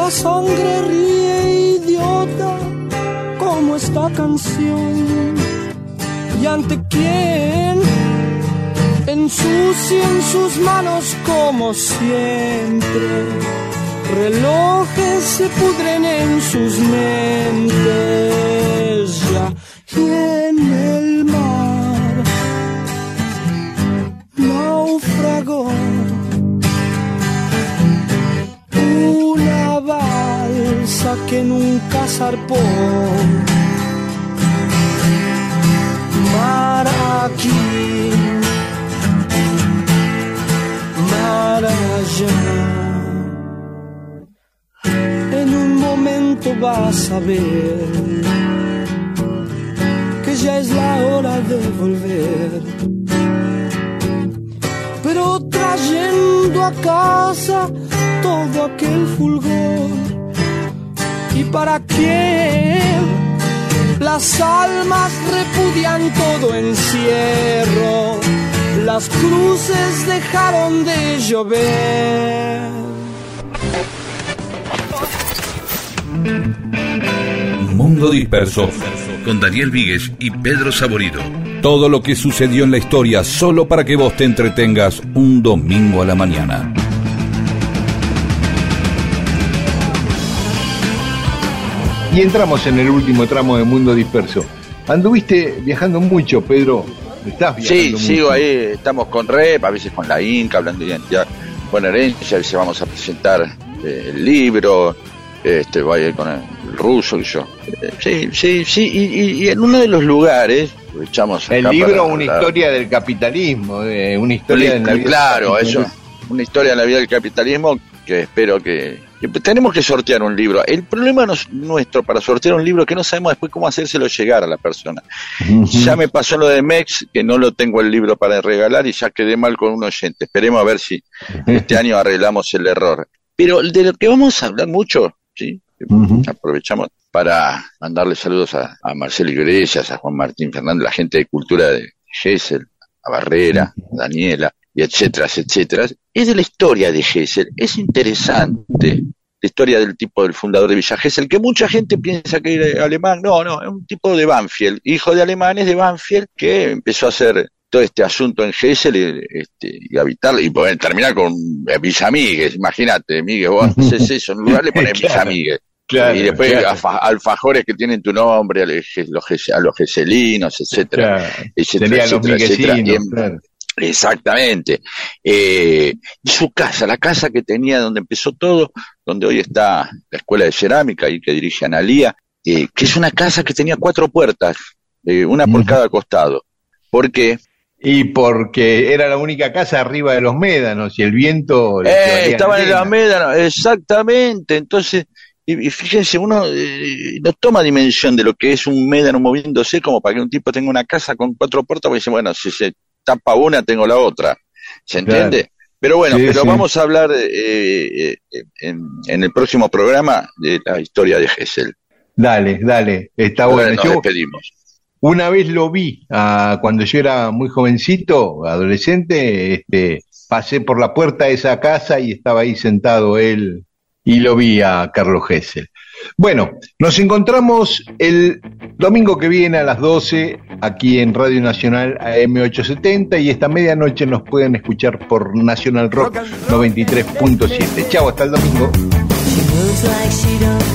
la sangre ríe idiota como esta canción. Y ante quién ensucian sus manos como siempre. Relojes se pudren en sus mentes ya y en el mar naufragó balsa que nunca zarpó. Mar aquí, mar allá. En un momento vas a ver que ya es la hora de volver. Pero trayendo a casa todo aquel fulgor. ¿Y para quién? Las almas repudian todo encierro. Las cruces dejaron de llover. Mundo Disperso, con Daniel Víguez y Pedro Saborido. Todo lo que sucedió en la historia solo para que vos te entretengas un domingo a la mañana. Y entramos en el último tramo de Mundo Disperso. Anduviste viajando mucho, Pedro. Estás viajando Sí, mucho. sigo ahí, estamos con REP, a veces con la Inca, hablando de identidad bonaerense, a veces vamos a presentar eh, el libro, este, voy a ir con el, ruso y yo. Eh, sí, sí, sí, y, y- y en uno de los lugares, aprovechamos El acá libro, una hablar- historia del capitalismo, eh, una historia de la vida. Claro, eso, una historia de la vida del capitalismo que espero que tenemos que sortear un libro. El problema nos- nuestro para sortear un libro es que no sabemos después cómo hacérselo llegar a la persona. Ya me pasó lo de Mex, que no lo tengo el libro para regalar y ya quedé mal con un oyente. Esperemos a ver si este año arreglamos el error. Pero de lo que vamos a hablar mucho, ¿sí? Aprovechamos para mandarle saludos a, a Marcelo Iglesias, a Juan Martín Fernández, la gente de cultura de Gessel, a Barrera, a Daniela, y etcétera, etcétera. Es de la historia de Gessel, es interesante la historia del tipo del fundador de Villa Gesell, que mucha gente piensa que era alemán, no, no, es un tipo de Banfield, hijo de alemanes de Banfield, que empezó a hacer todo este asunto en Gesell y, este, y habitar, y poder terminar con eh, Villa Miguel, imagínate, Miguel, vos haces eso, en lugar le pones Villa Claro. Miguel. Claro, y después claro. alfajores que tienen tu nombre, a los, geselinos, etcétera, etcétera, etcétera, etcétera. Exactamente. Eh, y su casa, la casa que tenía donde empezó todo, donde hoy está la escuela de cerámica y que dirige Analía, eh, que es una casa que tenía cuatro puertas, eh, una por cada costado. ¿Por qué? Y porque era la única casa arriba de los médanos y el viento... Eh, estaban en la arena. médano, exactamente. Entonces, y, y fíjense, uno eh, no toma dimensión de lo que es un médano moviéndose como para que un tipo tenga una casa con cuatro puertas, porque dice, bueno, si se tapa una, tengo la otra. ¿Se entiende? Pero bueno, Sí, pero sí. vamos a hablar eh, eh, en, en el próximo programa de la historia de Gessel. Dale, dale, está Ahora bueno. nos Yo despedimos. una vez lo vi ah, cuando yo era muy jovencito, adolescente, este, pasé por la puerta de esa casa y estaba ahí sentado él y lo vi a Carlos Gessel. Bueno, nos encontramos el domingo que viene a las 12 aquí en Radio Nacional AM870 y esta medianoche nos pueden escuchar por Nacional Rock 93.7. Chao, hasta el domingo. She moves like she don't